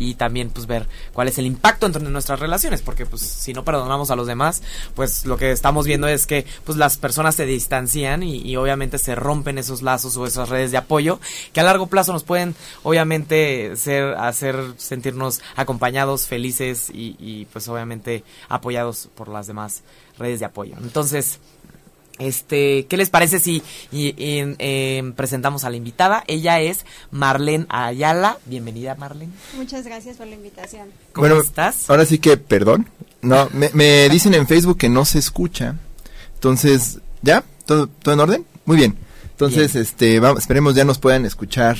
y también pues ver cuál es el impacto entre nuestras relaciones porque pues si no perdonamos a los demás pues lo que estamos viendo es que pues las personas se distancian y, obviamente se rompen esos lazos o esas redes de apoyo que a largo plazo nos pueden obviamente ser hacer sentirnos acompañados felices y, y pues obviamente apoyados por las demás redes de apoyo. Entonces este, ¿qué les parece si em, presentamos a la invitada? Ella es Marlene Ayala. Bienvenida, Marlene. Muchas gracias por la invitación. ¿Cómo estás? Ahora sí que, perdón. No, me, dicen en Facebook que no se escucha. Entonces, ¿ya? ¿Todo, todo en orden? Muy bien. Entonces, este, vamos, esperemos ya nos puedan escuchar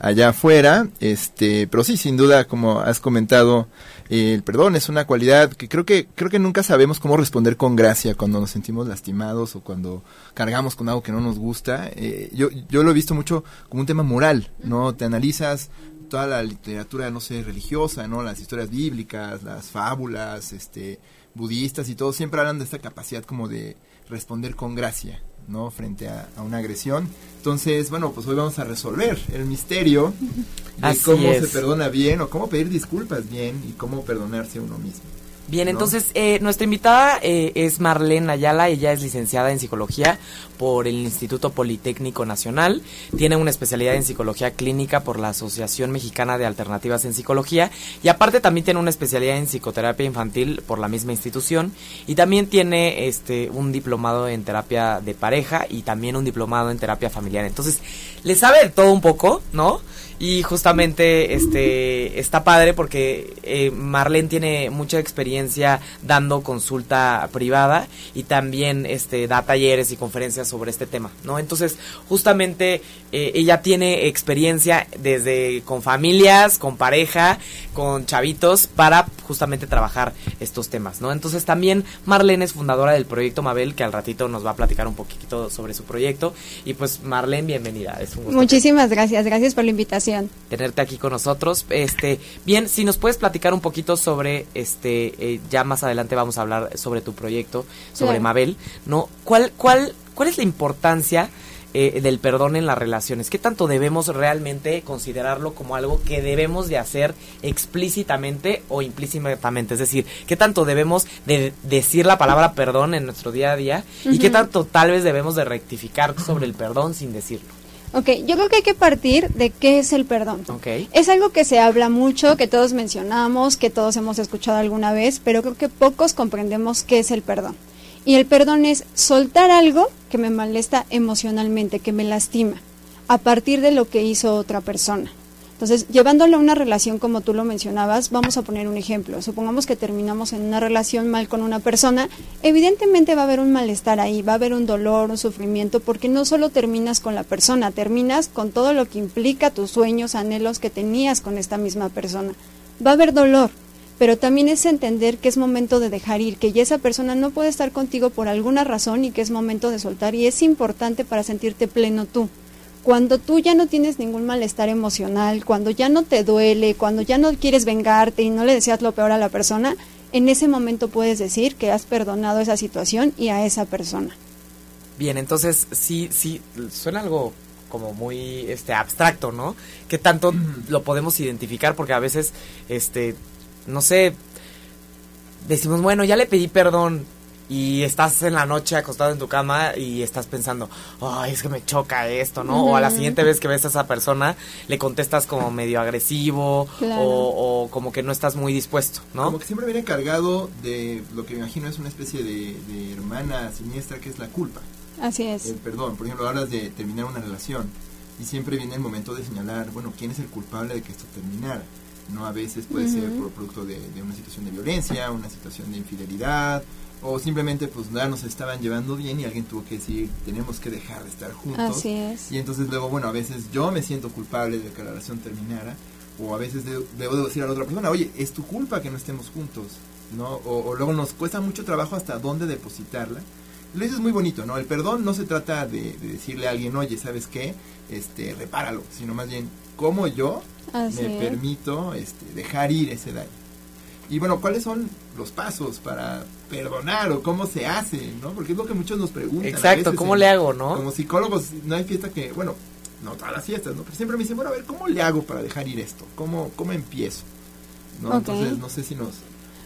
allá afuera. Este, pero sí, sin duda, como has comentado, el perdón es una cualidad que creo que creo que nunca sabemos cómo responder con gracia cuando nos sentimos lastimados o cuando cargamos con algo que no nos gusta. Eh, yo yo lo he visto mucho como un tema moral, ¿no? Te analizas toda la literatura, no sé, religiosa, ¿no? Las historias bíblicas, las fábulas, este, budistas y todo, siempre hablan de esta capacidad como de responder con gracia, ¿no? Frente a, una agresión. Entonces, bueno, pues hoy vamos a resolver el misterio de cómo se perdona bien o cómo pedir disculpas bien y cómo perdonarse a uno mismo. Bien, entonces eh, nuestra invitada eh, es Marlene Ayala, ella es licenciada en psicología por el Instituto Politécnico Nacional, tiene una especialidad en psicología clínica por la Asociación Mexicana de Alternativas en Psicología. Y aparte también tiene una especialidad en psicoterapia infantil por la misma institución. Y también tiene este un diplomado en terapia de pareja y también un diplomado en terapia familiar. Entonces, le sabe de todo un poco, ¿no? Y justamente este está padre porque eh, Marlene tiene mucha experiencia dando consulta privada y también este da talleres y conferencias sobre este tema, ¿no? Entonces, justamente eh, ella tiene experiencia desde con familias, con pareja, con chavitos para justamente trabajar estos temas, ¿no? Entonces, también Marlene es fundadora del proyecto Mabel que al ratito nos va a platicar un poquito sobre su proyecto y pues Marlene, bienvenida. Muchísimas gracias, gracias por la invitación tenerte aquí con nosotros. Este, bien, si nos puedes platicar un poquito sobre, este, eh, ya más adelante vamos a hablar sobre tu proyecto, sobre Mabel, ¿no? ¿Cuál, cuál, cuál es la importancia eh, del perdón en las relaciones? ¿Qué tanto debemos realmente considerarlo como algo que debemos de hacer explícitamente o implícitamente? Es decir, ¿qué tanto debemos de decir la palabra perdón en nuestro día a día? ¿Y qué tanto tal vez debemos de rectificar sobre el perdón sin decirlo? Ok, yo creo que hay que partir de qué es el perdón. Okay. Es algo que se habla mucho, que todos mencionamos, que todos hemos escuchado alguna vez, pero creo que pocos comprendemos qué es el perdón. Y el perdón es soltar algo que me molesta emocionalmente, que me lastima, a partir de lo que hizo otra persona. Entonces, llevándolo a una relación como tú lo mencionabas, vamos a poner un ejemplo. Supongamos que terminamos en una relación mal con una persona, evidentemente va a haber un malestar ahí, va a haber un dolor, un sufrimiento, porque no solo terminas con la persona, terminas con todo lo que implica tus sueños, anhelos que tenías con esta misma persona. Va a haber dolor, pero también es entender que es momento de dejar ir, que ya esa persona no puede estar contigo por alguna razón y que es momento de soltar y es importante para sentirte pleno tú cuando tú ya no tienes ningún malestar emocional, cuando ya no te duele, cuando ya no quieres vengarte y no le deseas lo peor a la persona, en ese momento puedes decir que has perdonado esa situación y a esa persona. Bien, entonces sí, sí, suena algo como muy este abstracto, ¿no? ¿Qué tanto lo podemos identificar? Porque a veces, este, no sé, decimos, bueno, ya le pedí perdón, y estás en la noche acostado en tu cama y estás pensando, ay, es que me choca esto, ¿no? O a la siguiente vez que ves a esa persona, le contestas como medio agresivo o, como que no estás muy dispuesto, ¿no? Como que siempre viene cargado de lo que me imagino es una especie de, hermana siniestra que es la culpa. Así es. El perdón, por ejemplo, hablas de terminar una relación y siempre viene el momento de señalar, bueno, ¿quién es el culpable de que esto terminara? ¿no? A veces puede ser por producto de, de, una situación de violencia, una situación de infidelidad, o simplemente pues ya nos estaban llevando bien y alguien tuvo que decir tenemos que dejar de estar juntos Así es. y entonces luego bueno a veces yo me siento culpable de que la relación terminara o a veces debo, decir a la otra persona oye es tu culpa que no estemos juntos no o, luego nos cuesta mucho trabajo hasta dónde depositarla. Lo es muy bonito no el perdón no se trata de, decirle a alguien oye sabes qué este repáralo sino más bien cómo yo me permito este dejar ir ese daño Y bueno, ¿cuáles son los pasos para perdonar o cómo se hace, ¿no? Porque es lo que muchos nos preguntan. Exacto, ¿cómo le hago, no? Como psicólogos, no hay fiesta que, bueno, no todas las fiestas, ¿no? Pero siempre me dicen, bueno, a ver, ¿cómo le hago para dejar ir esto? ¿Cómo, cómo empiezo? ¿No? Entonces, no sé si nos...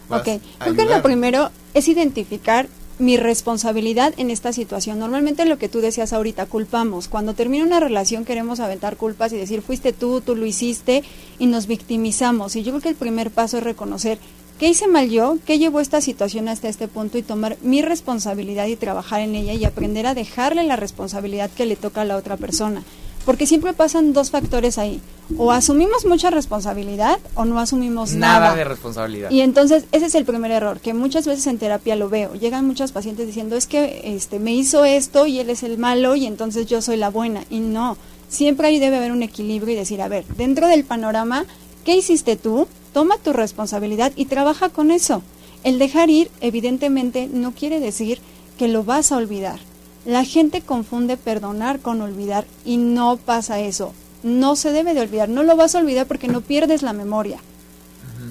ok, creo que lo primero es identificar mi responsabilidad en esta situación. Normalmente lo que tú decías ahorita, culpamos. Cuando termina una relación queremos aventar culpas y decir, fuiste tú, tú lo hiciste y nos victimizamos. Y yo creo que el primer paso es reconocer qué hice mal yo, qué llevó esta situación hasta este punto y tomar mi responsabilidad y trabajar en ella y aprender a dejarle la responsabilidad que le toca a la otra persona. Porque siempre pasan dos factores ahí. O asumimos mucha responsabilidad o no asumimos nada. Nada de responsabilidad. Y entonces ese es el primer error, que muchas veces en terapia lo veo. Llegan muchos pacientes diciendo, es que este me hizo esto y él es el malo y entonces yo soy la buena. Y no, siempre ahí debe haber un equilibrio y decir, a ver, dentro del panorama, ¿qué hiciste tú? Toma tu responsabilidad y trabaja con eso. El dejar ir, evidentemente, no quiere decir que lo vas a olvidar la gente confunde perdonar con olvidar y no pasa eso. No se debe de olvidar, no lo vas a olvidar porque no pierdes la memoria.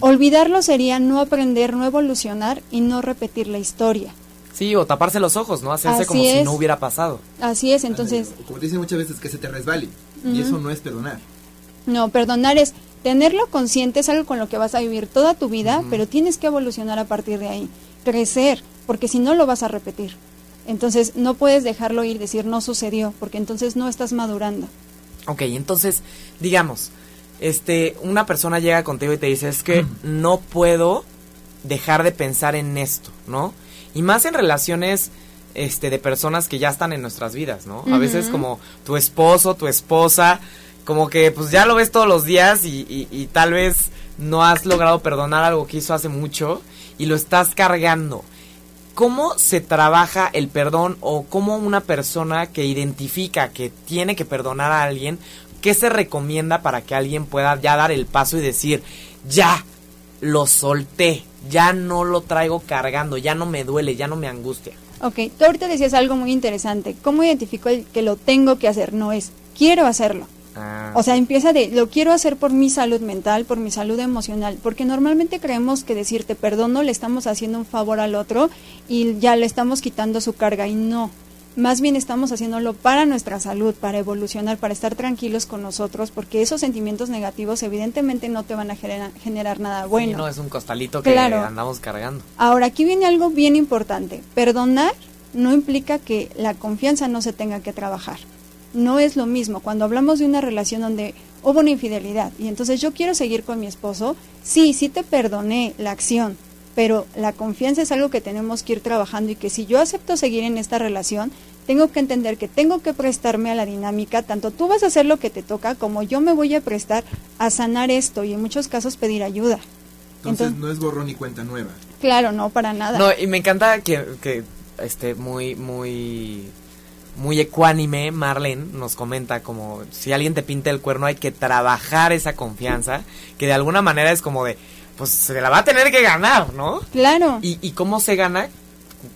Olvidarlo sería no aprender, no evolucionar y no repetir la historia. Sí, o taparse los ojos, ¿no? Hacerse como si no hubiera pasado. Así es, entonces... Como dicen muchas veces, que se te resbale. Y eso no es perdonar. No, perdonar es tenerlo consciente, es algo con lo que vas a vivir toda tu vida, pero tienes que evolucionar a partir de ahí. Crecer, porque si no lo vas a repetir. Entonces no puedes dejarlo ir, decir no sucedió, porque entonces no estás madurando. Ok, entonces, digamos, este, una persona llega contigo y te dice, es que no puedo dejar de pensar en esto, ¿no? Y más en relaciones este, de personas que ya están en nuestras vidas, ¿no? A veces como tu esposo, tu esposa, como que pues ya lo ves todos los días y, y tal vez no has logrado perdonar algo que hizo hace mucho y lo estás cargando. ¿Cómo se trabaja el perdón o cómo una persona que identifica que tiene que perdonar a alguien, qué se recomienda para que alguien pueda ya dar el paso y decir, ya, lo solté, ya no lo traigo cargando, ya no me duele, ya no me angustia? Ok, tú ahorita decías algo muy interesante. ¿Cómo identifico el que lo tengo que hacer? No es, quiero hacerlo. Ah. O sea, empieza de, lo quiero hacer por mi salud mental, por mi salud emocional, porque normalmente creemos que decirte perdono le estamos haciendo un favor al otro y ya le estamos quitando su carga y no. Más bien estamos haciéndolo para nuestra salud, para evolucionar, para estar tranquilos con nosotros, porque esos sentimientos negativos evidentemente no te van a generar, nada bueno. no es un costalito que andamos cargando. Ahora, aquí viene algo bien importante. Perdonar no implica que la confianza no se tenga que trabajar no es lo mismo. Cuando hablamos de una relación donde hubo una infidelidad y entonces yo quiero seguir con mi esposo, sí, sí te perdoné la acción, pero la confianza es algo que tenemos que ir trabajando y que si yo acepto seguir en esta relación, tengo que entender que tengo que prestarme a la dinámica, tanto tú vas a hacer lo que te toca como yo me voy a prestar a sanar esto y en muchos casos pedir ayuda. Entonces, no es borrón ni cuenta nueva. Claro, no, para nada. No, y me encanta que, que esté muy, muy muy ecuánime, Marlene nos comenta como si alguien te pinta el cuerno hay que trabajar esa confianza, que de alguna manera es como de, pues se la va a tener que ganar, ¿no? Claro. ¿Y, y cómo se gana?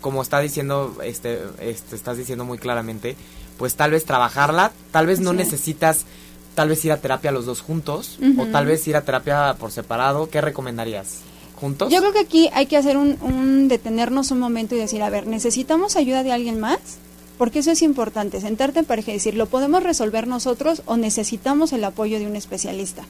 Como está diciendo, este, este, estás diciendo muy claramente, pues tal vez trabajarla, tal vez no necesitas, tal vez ir a terapia los dos juntos, o tal vez ir a terapia por separado, ¿qué recomendarías? ¿Juntos? Yo creo que aquí hay que hacer un, un detenernos un momento y decir, a ver, ¿necesitamos ayuda de alguien más? Porque eso es importante, sentarte en pareja y decir, ¿lo podemos resolver nosotros o necesitamos el apoyo de un especialista?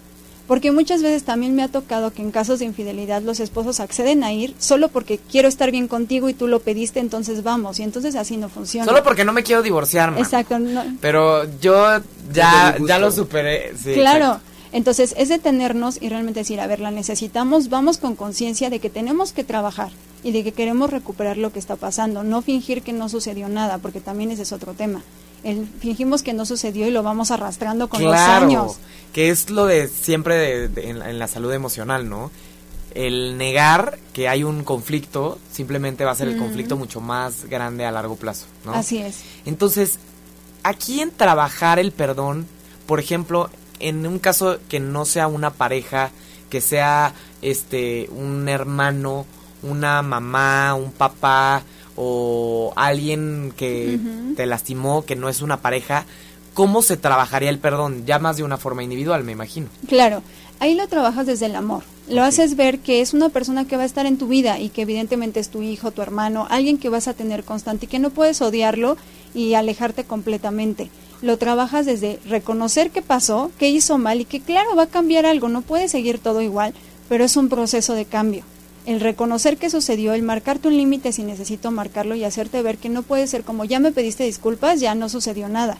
Porque muchas veces también me ha tocado que en casos de infidelidad los esposos acceden a ir solo porque quiero estar bien contigo y tú lo pediste, entonces vamos. Y entonces así no funciona. Solo porque no me quiero divorciar, Exacto. Pero yo ya, ya lo superé. claro. Entonces es detenernos y realmente decir, a ver, la necesitamos, vamos con conciencia de que tenemos que trabajar y de que queremos recuperar lo que está pasando, no fingir que no sucedió nada, porque también ese es otro tema. El, fingimos que no sucedió y lo vamos arrastrando con los años. Que es lo de siempre en, la salud emocional, ¿no? El negar que hay un conflicto simplemente va a ser el conflicto mucho más grande a largo plazo, ¿no? Así es. Entonces, aquí en trabajar el perdón, por ejemplo, en un caso que no sea una pareja, que sea este un hermano, una mamá, un papá o alguien que te lastimó, que no es una pareja, ¿cómo se trabajaría el perdón? Ya más de una forma individual, me imagino. Claro. ahí lo trabajas desde el amor. Lo haces ver que es una persona que va a estar en tu vida y que evidentemente es tu hijo, tu hermano, alguien que vas a tener constante y que no puedes odiarlo y alejarte completamente. Lo trabajas desde reconocer qué pasó, qué hizo mal y que claro va a cambiar algo, no puede seguir todo igual, pero es un proceso de cambio. El reconocer qué sucedió, el marcarte un límite si necesito marcarlo y hacerte ver que no puede ser como ya me pediste disculpas, ya no sucedió nada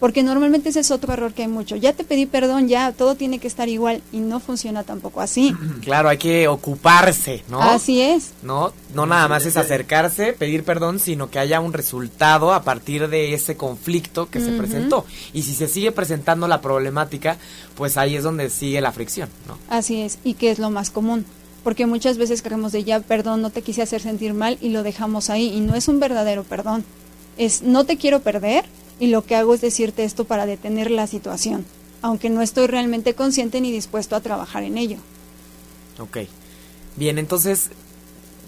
porque normalmente ese es otro error que hay mucho. Ya te pedí perdón, ya todo tiene que estar igual y no funciona tampoco así. Claro, hay que ocuparse, ¿no? Así es. No, no nada más es acercarse, pedir perdón, sino que haya un resultado a partir de ese conflicto que se presentó. Y si se sigue presentando la problemática, pues ahí es donde sigue la fricción, ¿no? Así es, y que es lo más común. Porque muchas veces creemos de ya, perdón, no te quise hacer sentir mal y lo dejamos ahí. Y no es un verdadero perdón. Es no te quiero perder, y lo que hago es decirte esto para detener la situación, aunque no estoy realmente consciente ni dispuesto a trabajar en ello. Ok. Bien, entonces...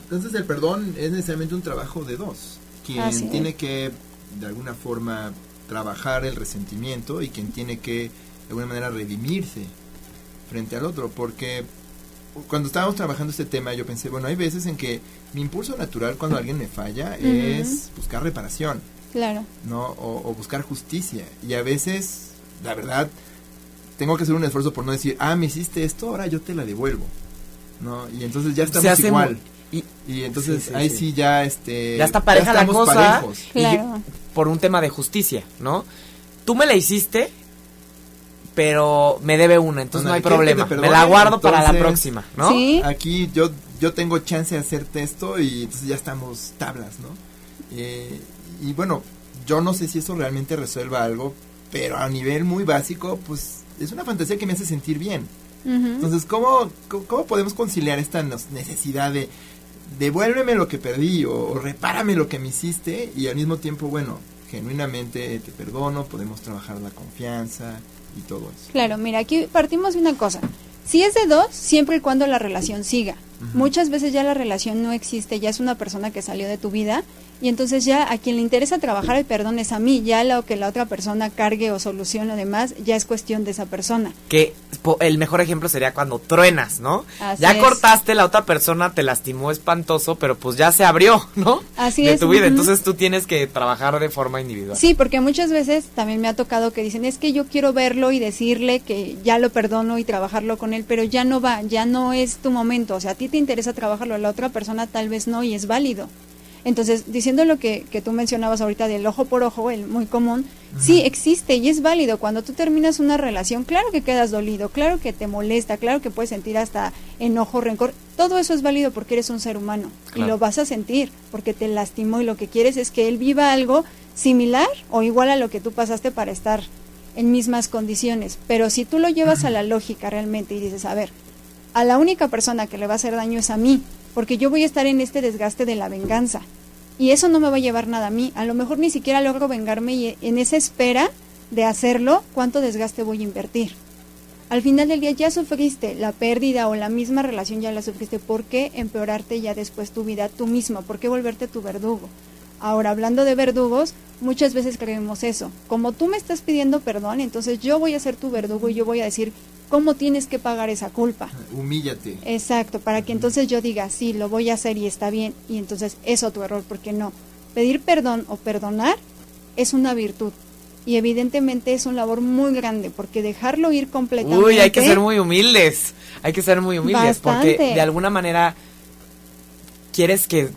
Entonces el perdón es necesariamente un trabajo de dos. Quien tiene que, de alguna forma, trabajar el resentimiento y quien tiene que, de alguna manera, redimirse frente al otro. Porque cuando estábamos trabajando este tema, yo pensé, bueno, hay veces en que mi impulso natural cuando alguien me falla es buscar reparación Claro. ¿No? O, buscar justicia. Y a veces, la verdad, tengo que hacer un esfuerzo por no decir, ah, me hiciste esto, ahora yo te la devuelvo. ¿No? Y entonces ya estamos igual. Y, entonces ahí sí. ya este ya está pareja la cosa claro. por un tema de justicia no tú me la hiciste pero me debe una entonces no hay problema me la guardo para la próxima no ¿Sí? aquí yo yo tengo chance de hacerte esto y entonces ya estamos tablas no eh, y bueno, yo no sé si eso realmente resuelva algo, pero a nivel muy básico, pues es una fantasía que me hace sentir bien. Entonces, ¿cómo, ¿cómo, podemos conciliar esta necesidad de devuélveme lo que perdí o, repárame lo que me hiciste y al mismo tiempo, bueno, genuinamente te perdono, podemos trabajar la confianza y todo eso? Claro, mira, aquí partimos de una cosa. Si es de dos, siempre y cuando la relación siga. Muchas veces ya la relación no existe, ya es una persona que salió de tu vida y entonces ya a quien le interesa trabajar el perdón es a mí, ya lo que la otra persona cargue o solucione o demás, ya es cuestión de esa persona. Que el mejor ejemplo sería cuando truenas, ¿no? ya cortaste, la otra persona te lastimó espantoso, pero pues ya se abrió, ¿no? Así de es. tu vida, entonces tú tienes que trabajar de forma individual. Sí, porque muchas veces también me ha tocado que dicen, es que yo quiero verlo y decirle que ya lo perdono y trabajarlo con él, pero ya no va, ya no es tu momento, o sea, a ti te interesa trabajarlo, a la otra persona tal vez no y es válido. Entonces, diciendo lo que, que tú mencionabas ahorita del ojo por ojo, el muy común, sí existe y es válido. Cuando tú terminas una relación, claro que quedas dolido, claro que te molesta, claro que puedes sentir hasta enojo, rencor. Todo eso es válido porque eres un ser humano y lo vas a sentir porque te lastimó y lo que quieres es que él viva algo similar o igual a lo que tú pasaste para estar en mismas condiciones. Pero si tú lo llevas a la lógica realmente y dices, a ver, a la única persona que le va a hacer daño es a mí, porque yo voy a estar en este desgaste de la venganza. Y eso no me va a llevar nada a mí. A lo mejor ni siquiera logro vengarme y en esa espera de hacerlo, ¿cuánto desgaste voy a invertir? Al final del día ya sufriste la pérdida o la misma relación ya la sufriste. ¿Por qué empeorarte ya después tu vida tú mismo? ¿Por qué volverte tu verdugo? Ahora, hablando de verdugos, muchas veces creemos eso. Como tú me estás pidiendo perdón, entonces yo voy a ser tu verdugo y yo voy a decir, cómo tienes que pagar esa culpa. Humíllate. Exacto, para que entonces yo diga, sí, lo voy a hacer y está bien, y entonces es tu error, porque no. Pedir perdón o perdonar es una virtud. Y evidentemente es un labor muy grande, porque dejarlo ir completamente. Uy, hay que ser muy humildes. Hay que ser muy humildes, porque de alguna manera quieres que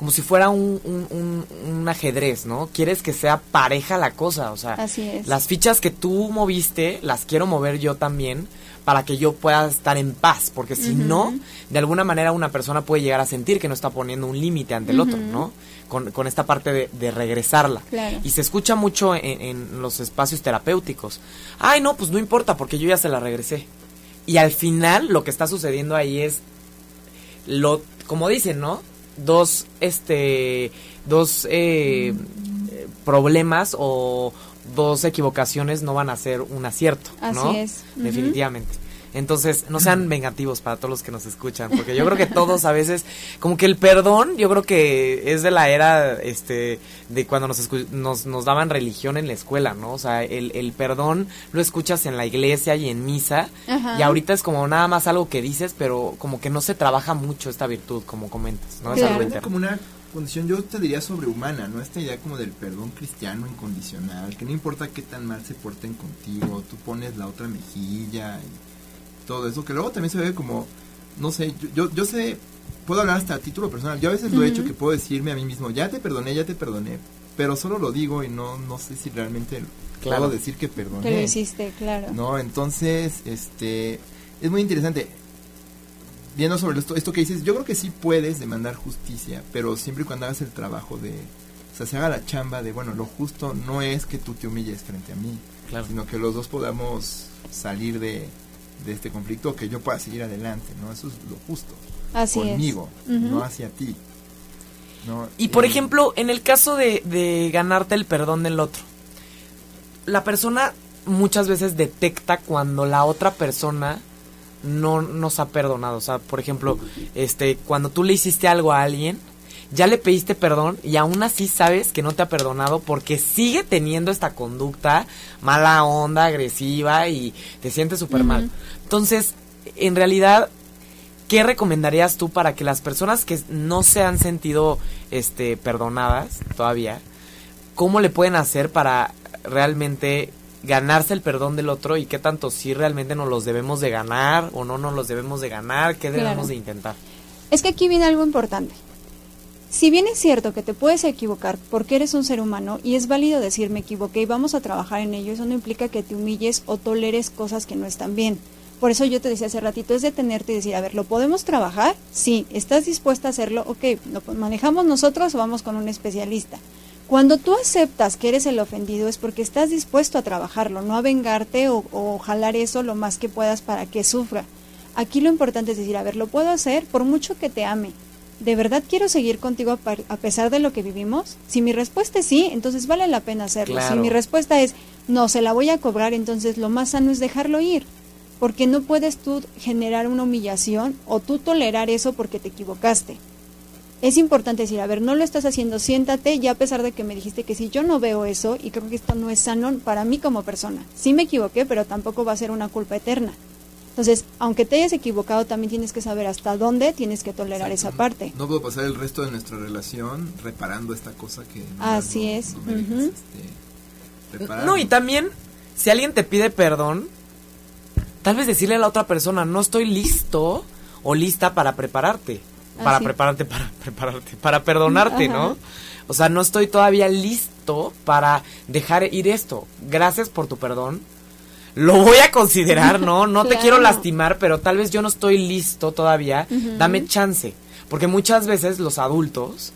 como si fuera un, un, ajedrez, ¿no? Quieres que sea pareja la cosa, o sea, las fichas que tú moviste las quiero mover yo también para que yo pueda estar en paz, porque si no, de alguna manera una persona puede llegar a sentir que no está poniendo un límite ante el otro, ¿no? Con, con, esta parte de, regresarla. Y se escucha mucho en, en los espacios terapéuticos. Ay, no, pues no importa, porque yo ya se la regresé. Y al final lo que está sucediendo ahí es lo, como dicen, ¿no? Dos, este, dos eh, problemas o dos equivocaciones no van a ser un acierto, Así es. Definitivamente. Entonces, no sean vengativos para todos los que nos escuchan, porque yo creo que todos a veces, como que el perdón, yo creo que es de la era, este, de cuando nos, nos, nos daban religión en la escuela, ¿no? O sea, el, el perdón lo escuchas en la iglesia y en misa, y ahorita es como nada más algo que dices, pero como que no se trabaja mucho esta virtud, como comentas, ¿no? Es algo como una condición, yo te diría sobrehumana, ¿no? Esta idea como del perdón cristiano incondicional, que no importa qué tan mal se porten contigo, tú pones la otra mejilla y todo eso, que luego también se ve como, no sé, yo, yo, sé, puedo hablar hasta a título personal, yo a veces lo he hecho que puedo decirme a mí mismo, ya te perdoné, ya te perdoné, pero solo lo digo y no, no sé si realmente puedo decir que perdoné. Que lo hiciste, claro. No, entonces, este, es muy interesante. Viendo sobre esto, esto que dices, yo creo que sí puedes demandar justicia, pero siempre y cuando hagas el trabajo de, o sea, se haga la chamba de, bueno, lo justo no es que tú te humilles frente a mí, sino que los dos podamos salir de, de este conflicto que yo pueda seguir adelante, ¿no? Eso es lo justo. Así conmigo, no hacia ti. Y por eh, ejemplo, en el caso de, de ganarte el perdón del otro, la persona muchas veces detecta cuando la otra persona no nos ha perdonado. O sea, por ejemplo, este, cuando tú le hiciste algo a alguien, ya le pediste perdón y aún así sabes que no te ha perdonado porque sigue teniendo esta conducta mala onda, agresiva y te sientes súper mal. Entonces, en realidad, ¿qué recomendarías tú para que las personas que no se han sentido este, perdonadas todavía, cómo le pueden hacer para realmente ganarse el perdón del otro y qué tanto si realmente nos los debemos de ganar o no nos los debemos de ganar, qué debemos de intentar? Es que aquí viene algo importante. Si bien es cierto que te puedes equivocar porque eres un ser humano y es válido decir me equivoqué y vamos a trabajar en ello, eso no implica que te humilles o toleres cosas que no están bien. Por eso yo te decía hace ratito, es detenerte y decir, a ver, ¿lo podemos trabajar? Sí, ¿estás dispuesta a hacerlo? Ok, ¿lo manejamos nosotros o vamos con un especialista? Cuando tú aceptas que eres el ofendido es porque estás dispuesto a trabajarlo, no a vengarte o, o jalar eso lo más que puedas para que sufra. Aquí lo importante es decir, a ver, ¿lo puedo hacer? Por mucho que te ame, ¿de verdad quiero seguir contigo a, pesar de lo que vivimos? Si mi respuesta es sí, entonces vale la pena hacerlo. Si mi respuesta es no, se la voy a cobrar, entonces lo más sano es dejarlo ir. Porque no puedes tú generar una humillación o tú tolerar eso porque te equivocaste. Es importante decir, a ver, no lo estás haciendo, siéntate, ya a pesar de que me dijiste que sí, yo no veo eso y creo que esto no es sano para mí como persona. Sí me equivoqué, pero tampoco va a ser una culpa eterna. Entonces, aunque te hayas equivocado, también tienes que saber hasta dónde tienes que tolerar esa parte. No puedo pasar el resto de nuestra relación reparando esta cosa que... Así es. Este, no, y también, si alguien te pide perdón, tal vez decirle a la otra persona, no estoy listo o lista para prepararte. Para prepararte, para prepararte, para perdonarte, ¿no? O sea, no estoy todavía listo para dejar ir esto. Gracias por tu perdón lo voy a considerar, ¿no? No te quiero lastimar, pero tal vez yo no estoy listo todavía. Dame chance. Porque muchas veces los adultos,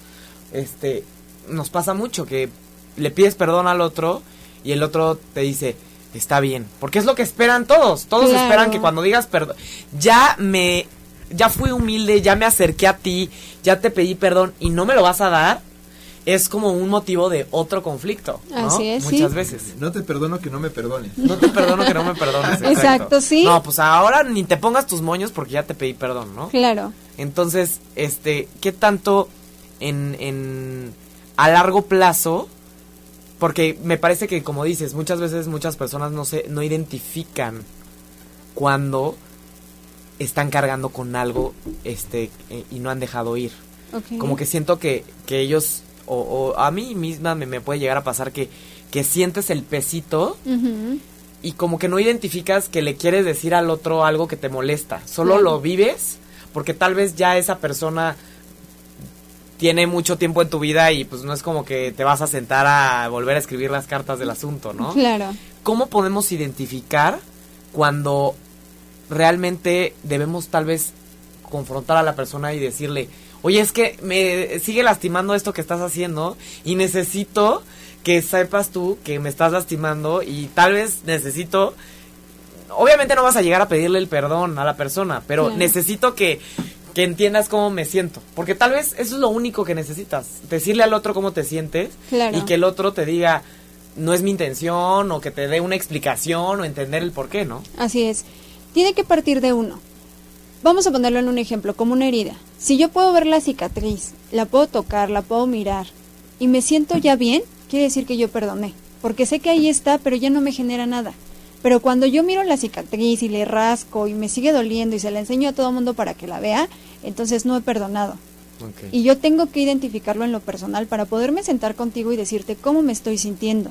este, nos pasa mucho que le pides perdón al otro y el otro te dice, está bien. Porque es lo que esperan todos. Todos esperan que cuando digas perdón, ya me, ya fui humilde, ya me acerqué a ti, ya te pedí perdón y no me lo vas a dar es como un motivo de otro conflicto, ¿no? Así es, Muchas veces. No te perdono que no me perdones. No te perdono que no me perdones. Exacto. sí. No, pues ahora ni te pongas tus moños porque ya te pedí perdón, ¿no? Claro. Entonces, este, ¿qué tanto en, en a largo plazo? Porque me parece que, como dices, muchas veces muchas personas no se, no identifican cuando están cargando con algo, este, eh, y no han dejado ir. Como que siento que, que ellos o, a mí misma me, puede llegar a pasar que, que sientes el pesito y como que no identificas que le quieres decir al otro algo que te molesta. Solo lo vives porque tal vez ya esa persona tiene mucho tiempo en tu vida y pues no es como que te vas a sentar a volver a escribir las cartas del asunto, ¿no? Claro. ¿Cómo podemos identificar cuando realmente debemos tal vez confrontar a la persona y decirle, oye, es que me sigue lastimando esto que estás haciendo y necesito que sepas tú que me estás lastimando y tal vez necesito obviamente no vas a llegar a pedirle el perdón a la persona, pero necesito que, que entiendas cómo me siento. Porque tal vez eso es lo único que necesitas. Decirle al otro cómo te sientes y que el otro te diga, no es mi intención, o que te dé una explicación o entender el por qué, ¿no? Así es. Tiene que partir de uno. Vamos a ponerlo en un ejemplo, como una herida. Si yo puedo ver la cicatriz, la puedo tocar, la puedo mirar y me siento ya bien, quiere decir que yo perdoné. Porque sé que ahí está, pero ya no me genera nada. Pero cuando yo miro la cicatriz y le rasco y me sigue doliendo y se la enseño a todo el mundo para que la vea, entonces no he perdonado. Y yo tengo que identificarlo en lo personal para poderme sentar contigo y decirte cómo me estoy sintiendo.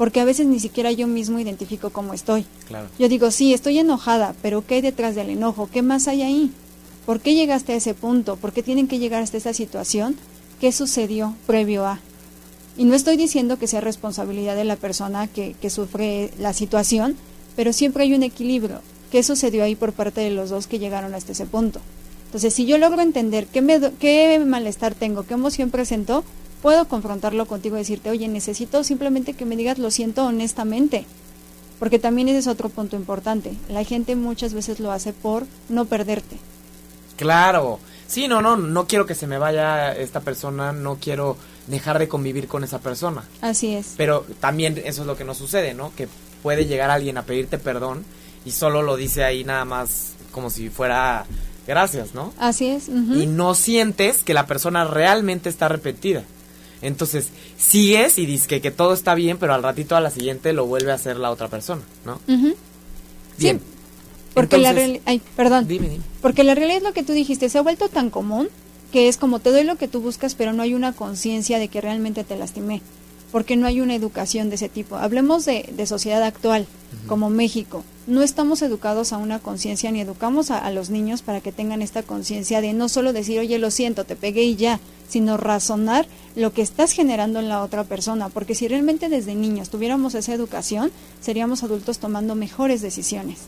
Porque a veces ni siquiera yo mismo identifico cómo estoy. Yo digo, sí, estoy enojada, pero ¿qué hay detrás del enojo? ¿Qué más hay ahí? ¿Por qué llegaste a ese punto? ¿Por qué tienen que llegar hasta esa situación? ¿Qué sucedió previo a? Y no estoy diciendo que sea responsabilidad de la persona que, que sufre la situación, pero siempre hay un equilibrio. ¿Qué sucedió ahí por parte de los dos que llegaron hasta ese punto? Entonces, si yo logro entender qué, me, qué malestar tengo, qué emoción presento, puedo confrontarlo contigo y decirte, oye, necesito simplemente que me digas lo siento honestamente. Porque también ese es otro punto importante. La gente muchas veces lo hace por no perderte. Claro. Sí, no, no, no quiero que se me vaya esta persona, no quiero dejar de convivir con esa persona. Así es. Pero también eso es lo que nos sucede, ¿no? Que puede llegar alguien a pedirte perdón y solo lo dice ahí nada más como si fuera gracias, ¿no? Así es. Y no sientes que la persona realmente está arrepentida. Entonces, sigues y dices que, que, todo está bien, pero al ratito a la siguiente lo vuelve a hacer la otra persona, ¿no? Bien. porque la realidad, perdón. Porque la realidad es lo que tú dijiste, se ha vuelto tan común que es como te doy lo que tú buscas, pero no hay una conciencia de que realmente te lastimé porque no hay una educación de ese tipo. Hablemos de, de sociedad actual, como México. No estamos educados a una conciencia ni educamos a, los niños para que tengan esta conciencia de no solo decir, oye, lo siento, te pegué y ya, sino razonar lo que estás generando en la otra persona. Porque si realmente desde niños tuviéramos esa educación, seríamos adultos tomando mejores decisiones.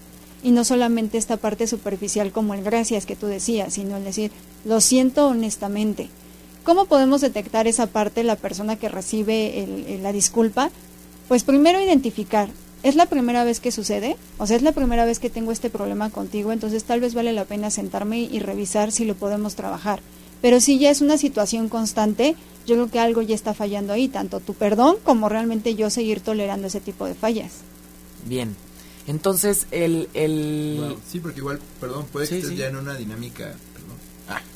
Y no solamente esta parte superficial como el gracias que tú decías, sino el decir, lo siento honestamente ¿Cómo podemos detectar esa parte, la persona que recibe la disculpa? Pues primero identificar, ¿es la primera vez que sucede? O sea, es la primera vez que tengo este problema contigo, entonces tal vez vale la pena sentarme y revisar si lo podemos trabajar. Pero si ya es una situación constante, yo creo que algo ya está fallando ahí, tanto tu perdón como realmente yo seguir tolerando ese tipo de fallas. Bien. Entonces, el... el... sí, porque igual, perdón, puede que estés ya en una dinámica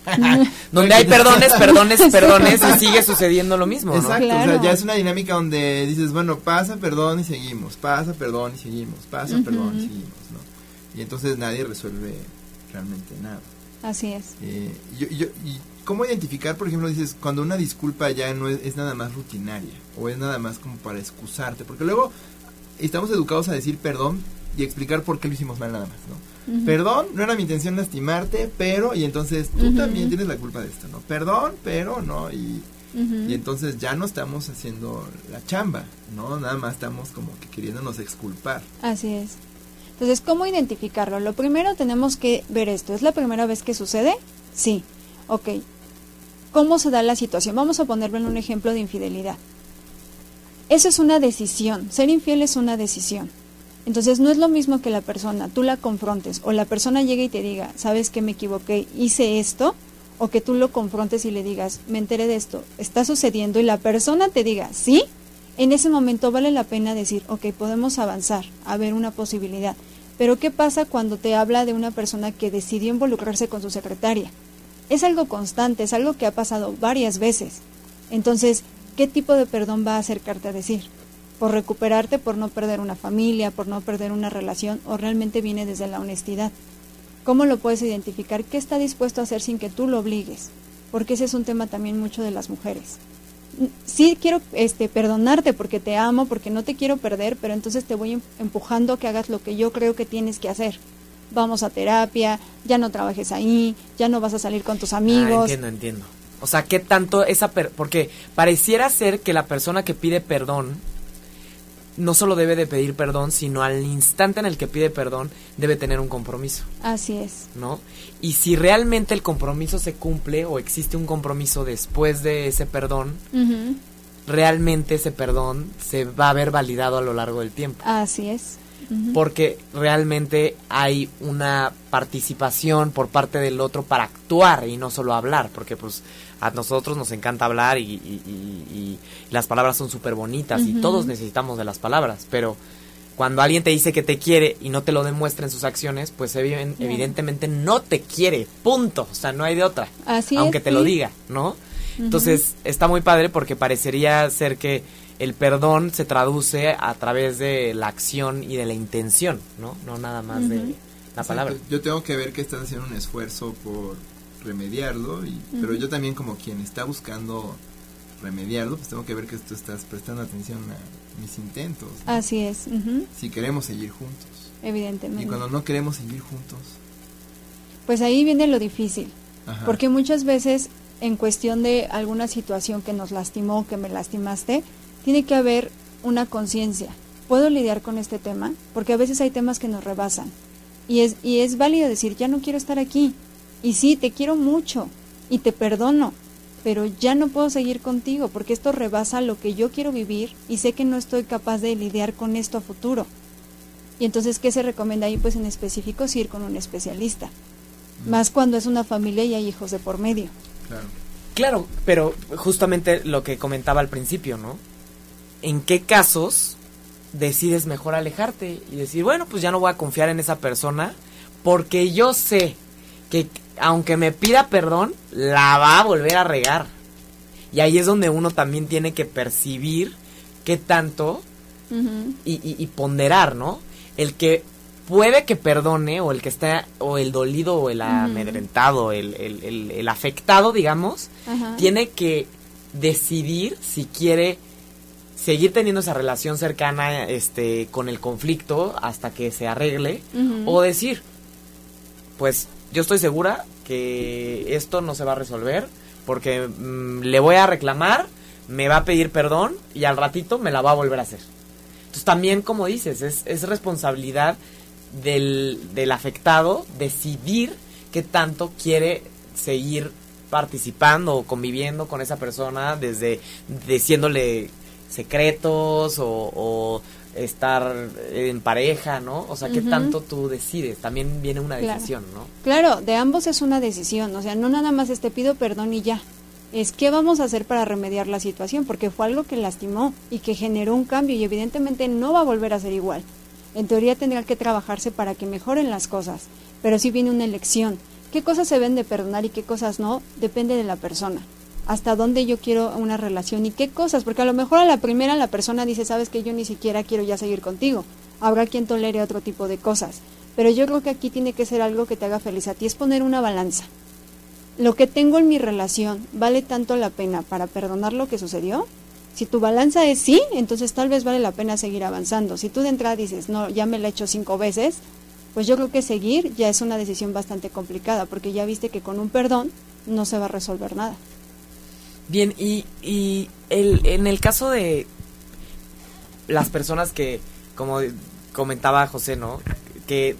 donde hay perdones, perdones, perdones y sigue sucediendo lo mismo, Exacto, o sea, ya es una dinámica donde dices, bueno, pasa, perdón y seguimos, pasa, perdón y seguimos, pasa, perdón y seguimos, ¿no? Y entonces nadie resuelve realmente nada. Así es. Eh, y cómo identificar, por ejemplo, dices, cuando una disculpa ya no es, es nada más rutinaria o es nada más como para excusarte, porque luego estamos educados a decir perdón y explicar por qué lo hicimos mal nada más, ¿no? Perdón, no era mi intención lastimarte, pero, y entonces tú también tienes la culpa de esto, ¿no? Perdón, pero, ¿no? Y, y entonces ya no estamos haciendo la chamba, ¿no? Nada más estamos como que queriéndonos exculpar. Así es. Entonces, ¿cómo identificarlo? Lo primero tenemos que ver esto. ¿Es la primera vez que sucede? Sí. Ok. ¿Cómo se da la situación? Vamos a ponerlo en un ejemplo de infidelidad. Eso es una decisión. Ser infiel es una decisión. Entonces no es lo mismo que la persona, tú la confrontes o la persona llegue y te diga, sabes que me equivoqué, hice esto, o que tú lo confrontes y le digas, me enteré de esto, está sucediendo y la persona te diga, sí, en ese momento vale la pena decir, ok, podemos avanzar, a ver una posibilidad. Pero ¿qué pasa cuando te habla de una persona que decidió involucrarse con su secretaria? Es algo constante, es algo que ha pasado varias veces. Entonces, ¿qué tipo de perdón va a acercarte a decir? Por recuperarte, por no perder una familia, por no perder una relación, o realmente viene desde la honestidad. ¿Cómo lo puedes identificar? ¿Qué está dispuesto a hacer sin que tú lo obligues? Porque ese es un tema también mucho de las mujeres. Sí quiero este perdonarte porque te amo, porque no te quiero perder, pero entonces te voy em, empujando a que hagas lo que yo creo que tienes que hacer. Vamos a terapia, ya no trabajes ahí, ya no vas a salir con tus ah, amigos. entiendo, entiendo. O sea, ¿qué tanto esa... porque pareciera ser que la persona que pide perdón no solo debe de pedir perdón, sino al instante en el que pide perdón debe tener un compromiso. Así es. ¿No? Y si realmente el compromiso se cumple o existe un compromiso después de ese perdón, realmente ese perdón se va a ver validado a lo largo del tiempo. Así es. Porque realmente hay una participación por parte del otro para actuar y no solo hablar, porque pues a nosotros nos encanta hablar y, las palabras son súper bonitas y todos necesitamos de las palabras, pero Cuando alguien te dice que te quiere y no te lo demuestra en sus acciones, pues evidentemente no te quiere, punto. O sea, no hay de otra. Así aunque te lo diga, ¿no? Entonces, está muy padre porque parecería ser que el perdón se traduce a través de la acción y de la intención, ¿no? No nada más de la palabra. Yo tengo que ver que estás haciendo un esfuerzo por remediarlo, y, pero yo también como quien está buscando remediarlo, pues tengo que ver que tú estás prestando atención a mis intentos. Así es. Si queremos seguir juntos. Evidentemente. Y cuando no queremos seguir juntos. Pues ahí viene lo difícil. Porque muchas veces en cuestión de alguna situación que nos lastimó, que me lastimaste, tiene que haber una conciencia. ¿Puedo lidiar con este tema? Porque a veces hay temas que nos rebasan. Y es, y es válido decir, ya no quiero estar aquí. Y sí, te quiero mucho y te perdono, pero ya no puedo seguir contigo porque esto rebasa lo que yo quiero vivir y sé que no estoy capaz de lidiar con esto a futuro. Y entonces, ¿qué se recomienda ahí? Pues en específico, ir con un especialista. Mm. Más cuando es una familia y hay hijos de por medio. Claro. Claro, pero justamente lo que comentaba al principio, ¿no? ¿En qué casos decides mejor alejarte y decir, bueno, pues ya no voy a confiar en esa persona porque yo sé que aunque me pida perdón, la va a volver a regar. Y ahí es donde uno también tiene que percibir qué tanto y, ponderar, ¿no? El que puede que perdone, o el que está, o el dolido, o el amedrentado, el, el, afectado, digamos, tiene que decidir si quiere seguir teniendo esa relación cercana este con el conflicto hasta que se arregle o decir pues yo estoy segura que esto no se va a resolver porque mm, le voy a reclamar, me va a pedir perdón y al ratito me la va a volver a hacer. Entonces también, como dices, es, es responsabilidad del, afectado decidir qué tanto quiere seguir participando o conviviendo con esa persona desde diciéndole secretos o estar en pareja, ¿no? O sea, ¿qué tanto tú decides? También viene una decisión, ¿no? Claro, de ambos es una decisión, o sea, no nada más es te pido perdón y ya. Es qué vamos a hacer para remediar la situación, porque fue algo que lastimó y que generó un cambio y evidentemente no va a volver a ser igual. En teoría tendría que trabajarse para que mejoren las cosas, pero si viene una elección. ¿Qué cosas se ven de perdonar y qué cosas no? Depende de la persona hasta dónde yo quiero una relación y qué cosas, porque a lo mejor a la primera la persona dice, sabes que yo ni siquiera quiero ya seguir contigo. Habrá quien tolere otro tipo de cosas, pero yo creo que aquí tiene que ser algo que te haga feliz a ti, es poner una balanza. Lo que tengo en mi relación vale tanto la pena para perdonar lo que sucedió. Si tu balanza es sí, entonces tal vez vale la pena seguir avanzando. Si tú de entrada dices, no, ya me la he hecho cinco veces, pues yo creo que seguir ya es una decisión bastante complicada, porque ya viste que con un perdón no se va a resolver nada. Bien, y, y el, en el caso de las personas que, como comentaba José, ¿no? Que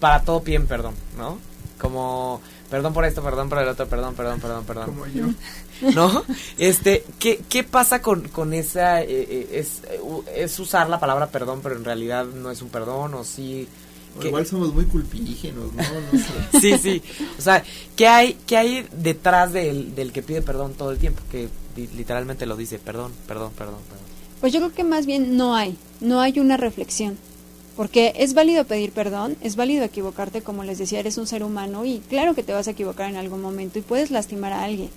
para todo piden perdón, ¿no? Como, perdón por esto, perdón por el otro, perdón, perdón, perdón, perdón. Como yo. ¿No? Este, ¿qué, qué pasa con, con esa, eh, eh, es, es usar la palabra perdón, pero en realidad no es un perdón, o sí igual somos muy culpígenos, ¿no? sí, sí. O sea, ¿qué hay, qué hay detrás del, del que pide perdón todo el tiempo? Que literalmente lo dice, perdón, perdón, perdón, perdón. Pues yo creo que más bien no hay, no hay una reflexión. Porque es válido pedir perdón, es válido equivocarte, como les decía, eres un ser humano y claro que te vas a equivocar en algún momento y puedes lastimar a alguien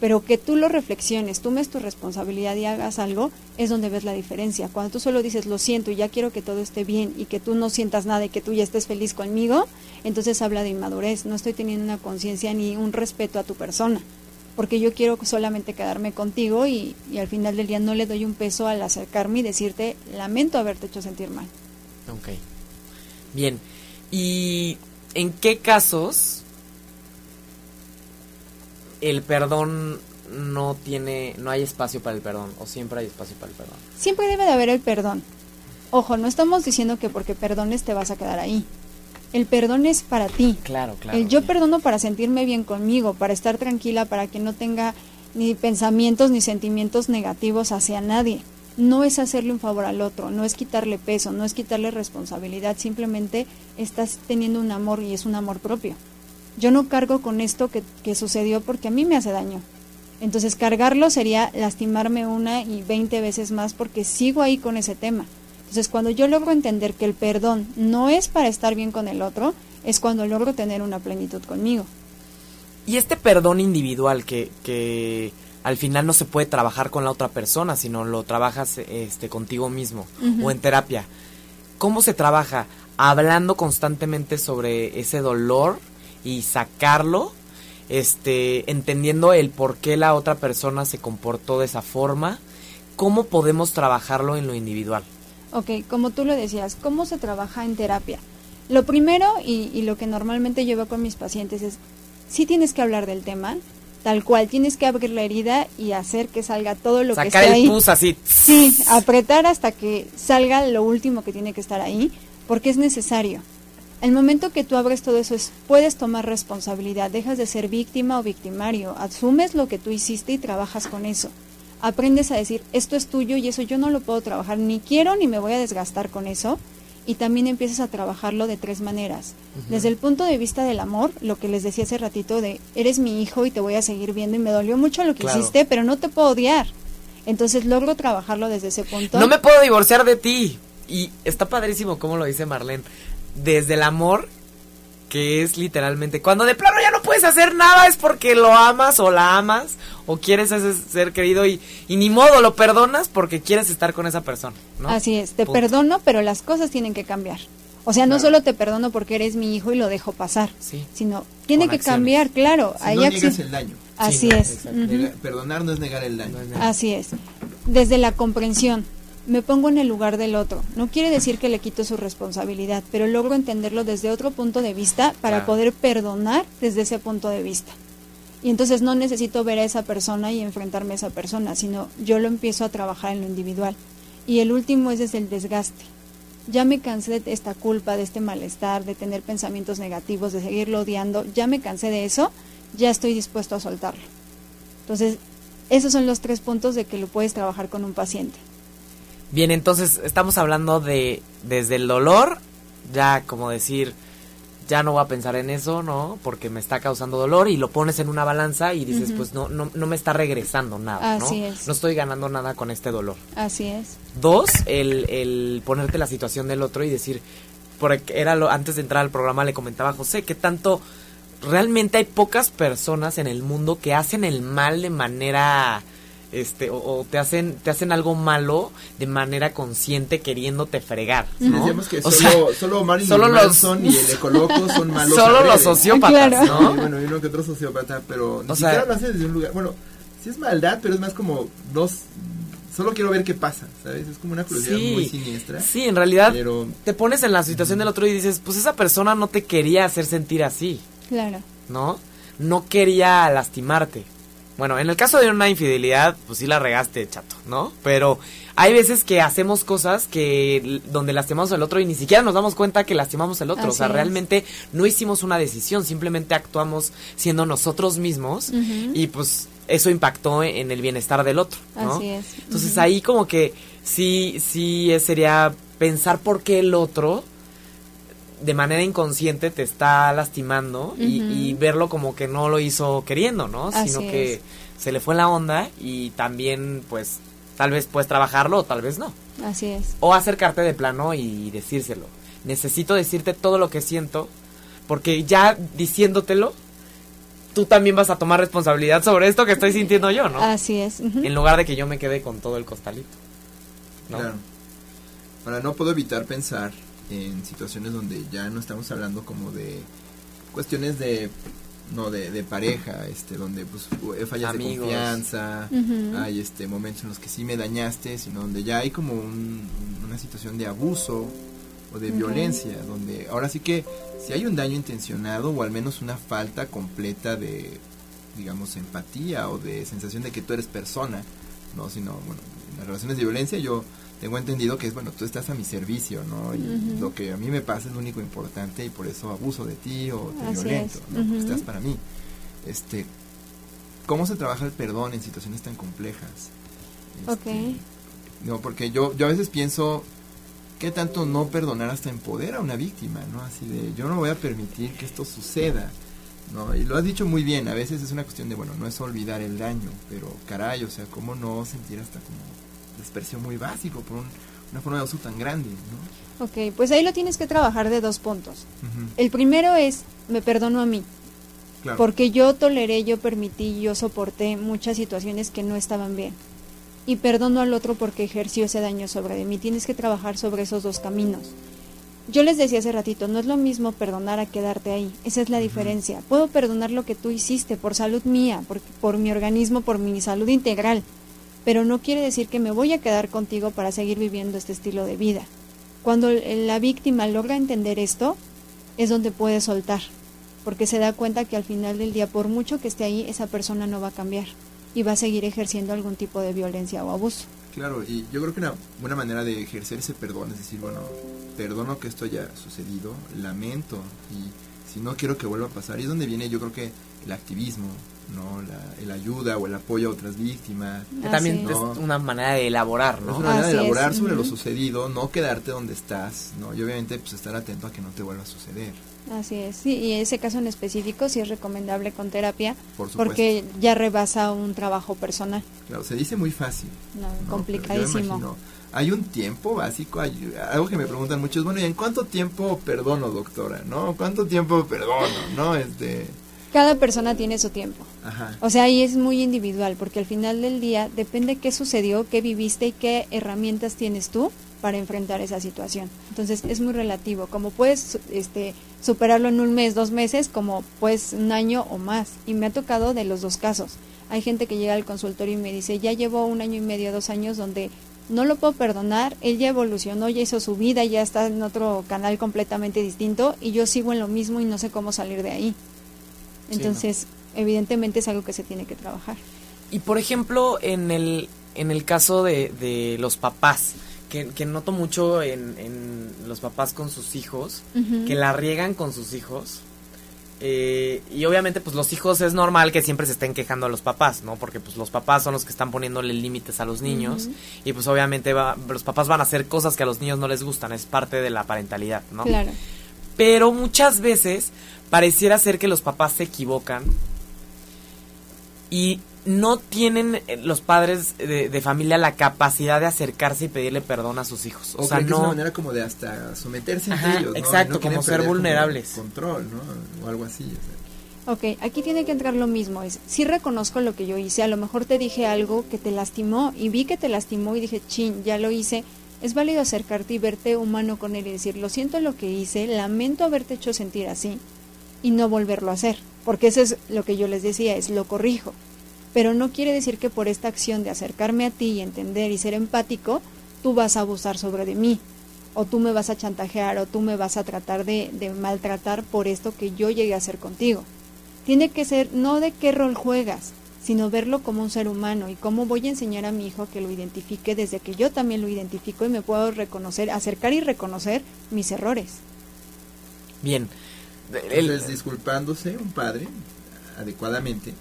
pero que tú lo reflexiones, tomes tu responsabilidad y hagas algo, es donde ves la diferencia. Cuando tú solo dices, lo siento y ya quiero que todo esté bien y que tú no sientas nada y que tú ya estés feliz conmigo, entonces habla de inmadurez, no estoy teniendo una conciencia ni un respeto a tu persona, porque yo quiero solamente quedarme contigo y, y al final del día no le doy un peso al acercarme y decirte, lamento haberte hecho sentir mal. Ok. Bien. ¿Y en qué casos el perdón no tiene, no hay espacio para el perdón, o siempre hay espacio para el perdón. Siempre debe de haber el perdón. Ojo, no estamos diciendo que porque perdones te vas a quedar ahí. El perdón es para ti. Claro, claro. El yo perdono para sentirme bien conmigo, para estar tranquila, para que no tenga ni pensamientos ni sentimientos negativos hacia nadie. No es hacerle un favor al otro, no es quitarle peso, no es quitarle responsabilidad, simplemente estás teniendo un amor y es un amor propio yo no cargo con esto que, que sucedió porque a mí me hace daño. Entonces cargarlo sería lastimarme una y veinte veces más porque sigo ahí con ese tema. Entonces, cuando yo logro entender que el perdón no es para estar bien con el otro, es cuando logro tener una plenitud conmigo. Y este perdón individual que, que al final no se puede trabajar con la otra persona, sino lo trabajas este, contigo mismo o en terapia. ¿Cómo se trabaja? Hablando constantemente sobre ese dolor y sacarlo, este, entendiendo el por qué la otra persona se comportó de esa forma. ¿Cómo podemos trabajarlo en lo individual? Ok, como tú lo decías, ¿cómo se trabaja en terapia? Lo primero y, y lo que normalmente llevo con mis pacientes es, sí tienes que hablar del tema, tal cual, tienes que abrir la herida y hacer que salga todo lo que está ahí. el pus así. Sí, apretar hasta que salga lo último que tiene que estar ahí, porque es necesario. El momento que tú abres todo eso es, puedes tomar responsabilidad, dejas de ser víctima o victimario, asumes lo que tú hiciste y trabajas con eso. Aprendes a decir, esto es tuyo y eso yo no lo puedo trabajar, ni quiero ni me voy a desgastar con eso. Y también empiezas a trabajarlo de tres maneras. Desde el punto de vista del amor, lo que les decía hace ratito de, eres mi hijo y te voy a seguir viendo y me dolió mucho lo que Claro. hiciste, pero no te puedo odiar. Entonces logro trabajarlo desde ese punto. No me puedo divorciar de ti. Y está padrísimo como lo dice Marlene. Desde el amor, que es literalmente, cuando de plano ya no puedes hacer nada es porque lo amas o la amas o quieres ese ser querido y, y ni modo lo perdonas porque quieres estar con esa persona. ¿no? Así es, te Punto. perdono, pero las cosas tienen que cambiar. O sea, no solo te perdono porque eres mi hijo y lo dejo pasar, Sí. sino tiene Con que acciones. cambiar, claro. Si hay no niegas el daño. Así Sí, no, es. perdonar no es negar el daño. No es nada. Así es. Desde la comprensión, me pongo en el lugar del otro. No quiere decir que le quito su responsabilidad, pero logro entenderlo desde otro punto de vista para Claro. poder perdonar desde ese punto de vista. Y entonces no necesito ver a esa persona y enfrentarme a esa persona, sino yo lo empiezo a trabajar en lo individual. Y el último es desde el desgaste. Ya me cansé de esta culpa, de este malestar, de tener pensamientos negativos, de seguirlo odiando. Ya me cansé de eso, ya estoy dispuesto a soltarlo. Entonces, esos son los tres puntos de que lo puedes trabajar con un paciente. Bien, entonces estamos hablando de desde el dolor, ya como decir, ya no voy a pensar en eso, ¿no? Porque me está causando dolor y lo pones en una balanza y dices, pues no, no, no me está regresando nada, ¿no? Así es. No estoy ganando nada con este dolor. Así es. Dos, el, el ponerte la situación del otro y decir, porque era lo, antes de entrar al programa le comentaba a José que tanto realmente hay pocas personas en el mundo que hacen el mal de manera este o, o te hacen te hacen algo malo de manera consciente queriéndote fregar, ¿no? Decíamos que O solo, sea, solo Marilyn solo los- Manson y el Ecoloco son malos. solo los sociópatas, Claro. ¿no? Sí, bueno, y uno que otro sociópata, pero ni O siquiera sea- lo hace desde un lugar. Bueno, sí es maldad, pero es más como dos. Solo quiero ver qué pasa, ¿sabes? Es como una curiosidad muy siniestra. Sí, en realidad Pero te pones en la situación del otro y dices, pues esa persona no te quería hacer sentir así. Claro. ¿no? No quería lastimarte. Bueno, en el caso de una infidelidad, pues sí la regaste, chato, ¿no? Pero hay veces que hacemos cosas que donde lastimamos al otro y ni siquiera nos damos cuenta que lastimamos al otro. o sea, es. realmente no hicimos una decisión, simplemente actuamos siendo nosotros mismos y pues eso impactó en el bienestar del otro, ¿no? Así es. Entonces ahí como que sí, sí eh, sería pensar por qué el otro de manera inconsciente te está lastimando y, verlo como que no lo hizo queriendo, ¿no? Así Sino que es. se le fue la onda y también pues tal vez puedes trabajarlo o tal vez no. Así es. O acercarte de plano y decírselo. Necesito decirte todo lo que siento porque ya diciéndotelo tú también vas a tomar responsabilidad sobre esto que estoy sintiendo yo, ¿no? Así es. En lugar de que yo me quede con todo el costalito. ¿no? Claro. Ahora, no puedo evitar pensar en situaciones donde ya no estamos hablando como de cuestiones de no de, de pareja este donde pues hu- fallas de confianza hay este momentos en los que sí me dañaste sino donde ya hay como un- una situación de abuso o de violencia donde ahora sí que si hay un daño intencionado o al menos una falta completa de digamos empatía o de sensación de que tú eres persona no sino bueno en las relaciones de violencia yo tengo entendido que es bueno tú estás a mi servicio no y lo que a mí me pasa es lo único importante y por eso abuso de ti o te Así violento es. no Ujú. estás para mí. Este cómo se trabaja el perdón en situaciones tan complejas Este, Ok. no porque yo yo a veces pienso qué tanto no perdonar hasta empodera a una víctima no así de yo no voy a permitir que esto suceda no y lo has dicho muy bien a veces es una cuestión de bueno no es olvidar el daño pero caray o sea cómo no sentir hasta como desprecio muy básico por un una forma de abuso tan grande, ¿no? Ok, pues ahí lo tienes que trabajar de dos puntos. El primero es, me perdono a mí. Porque yo toleré, yo permití, yo soporté muchas situaciones que no estaban bien. Y perdono al otro porque ejerció ese daño sobre mí. Tienes que trabajar sobre esos dos caminos. Yo les decía hace ratito, no es lo mismo perdonar a quedarte ahí. Esa es la diferencia. Puedo perdonar lo que tú hiciste por salud mía, por, por mi organismo, por mi salud integral. Pero no quiere decir que me voy a quedar contigo para seguir viviendo este estilo de vida. Cuando la víctima logra entender esto, es donde puede soltar porque se da cuenta que al final del día, por mucho que esté ahí, esa persona no va a cambiar y va a seguir ejerciendo algún tipo de violencia o abuso. Claro, y yo creo que una buena manera de ejercer ese perdón es decir, bueno, perdono que esto haya sucedido, lamento y si no quiero que vuelva a pasar. Y es donde viene yo creo que el activismo, no la ayuda o el apoyo a otras víctimas. Que también es una manera de elaborar, ¿no? Es una manera de elaborar sobre lo sucedido, no quedarte donde estás, ¿no? Y obviamente pues estar atento a que no te vuelva a suceder. Así es, sí, y ese caso en específico sí es recomendable con terapia porque ya rebasa un trabajo personal. Claro, se dice muy fácil. No, complicadísimo. hay un tiempo básico, algo que me preguntan muchos, bueno, ¿y en cuánto tiempo perdono, doctora? ¿No? ¿Cuánto tiempo perdono? ¿No? Este cada persona tiene su tiempo. Ajá. O sea, ahí es muy individual, porque al final del día depende qué sucedió, qué viviste y qué herramientas tienes tú para enfrentar esa situación. Entonces es muy relativo, como puedes este, superarlo en un mes, dos meses, como pues un año o más. Y me ha tocado de los dos casos. Hay gente que llega al consultorio y me dice, ya llevo un año y medio, dos años donde no lo puedo perdonar, él ya evolucionó, ya hizo su vida, ya está en otro canal completamente distinto y yo sigo en lo mismo y no sé cómo salir de ahí. Entonces, evidentemente es algo que se tiene que trabajar. Y por ejemplo, en el, en el caso de, de los papás, que, noto mucho en, los papás con sus hijos, que la riegan con sus hijos. Eh, y obviamente pues los hijos es normal que siempre se estén quejando a los papás, ¿no? Porque pues los papás son los que están poniéndole límites a los niños y pues obviamente los papás van a hacer cosas que a los niños no les gustan, es parte de la parentalidad, ¿no? Claro. Pero muchas veces pareciera ser que los papás se equivocan y no tienen eh, los padres de, familia la capacidad de acercarse y pedirle perdón a sus hijos. O, sea, no. Es una manera como de hasta someterse a ellos. Exacto, como ser vulnerables. control, ¿no? O algo así. Ok, aquí tiene que entrar lo mismo. Es, sí reconozco lo que yo hice. A lo mejor te dije algo que te lastimó y vi que te lastimó y dije, chin, ya lo hice. Es válido acercarte y verte humano con él y decir, lo siento lo que hice, lamento haberte hecho sentir así y no volverlo a hacer. Porque eso es lo que yo les decía, es lo corrijo pero no quiere decir que por esta acción de acercarme a ti y entender y ser empático, tú vas a abusar sobre de mí, o tú me vas a chantajear, o tú me vas a tratar de, maltratar por esto que yo llegué a hacer contigo. Tiene que ser no de qué rol juegas, sino verlo como un ser humano y cómo voy a enseñar a mi hijo que lo identifique desde que yo también lo identifico y me puedo reconocer, acercar y reconocer mis errores. Bien. Entonces, disculpándose un padre adecuadamente,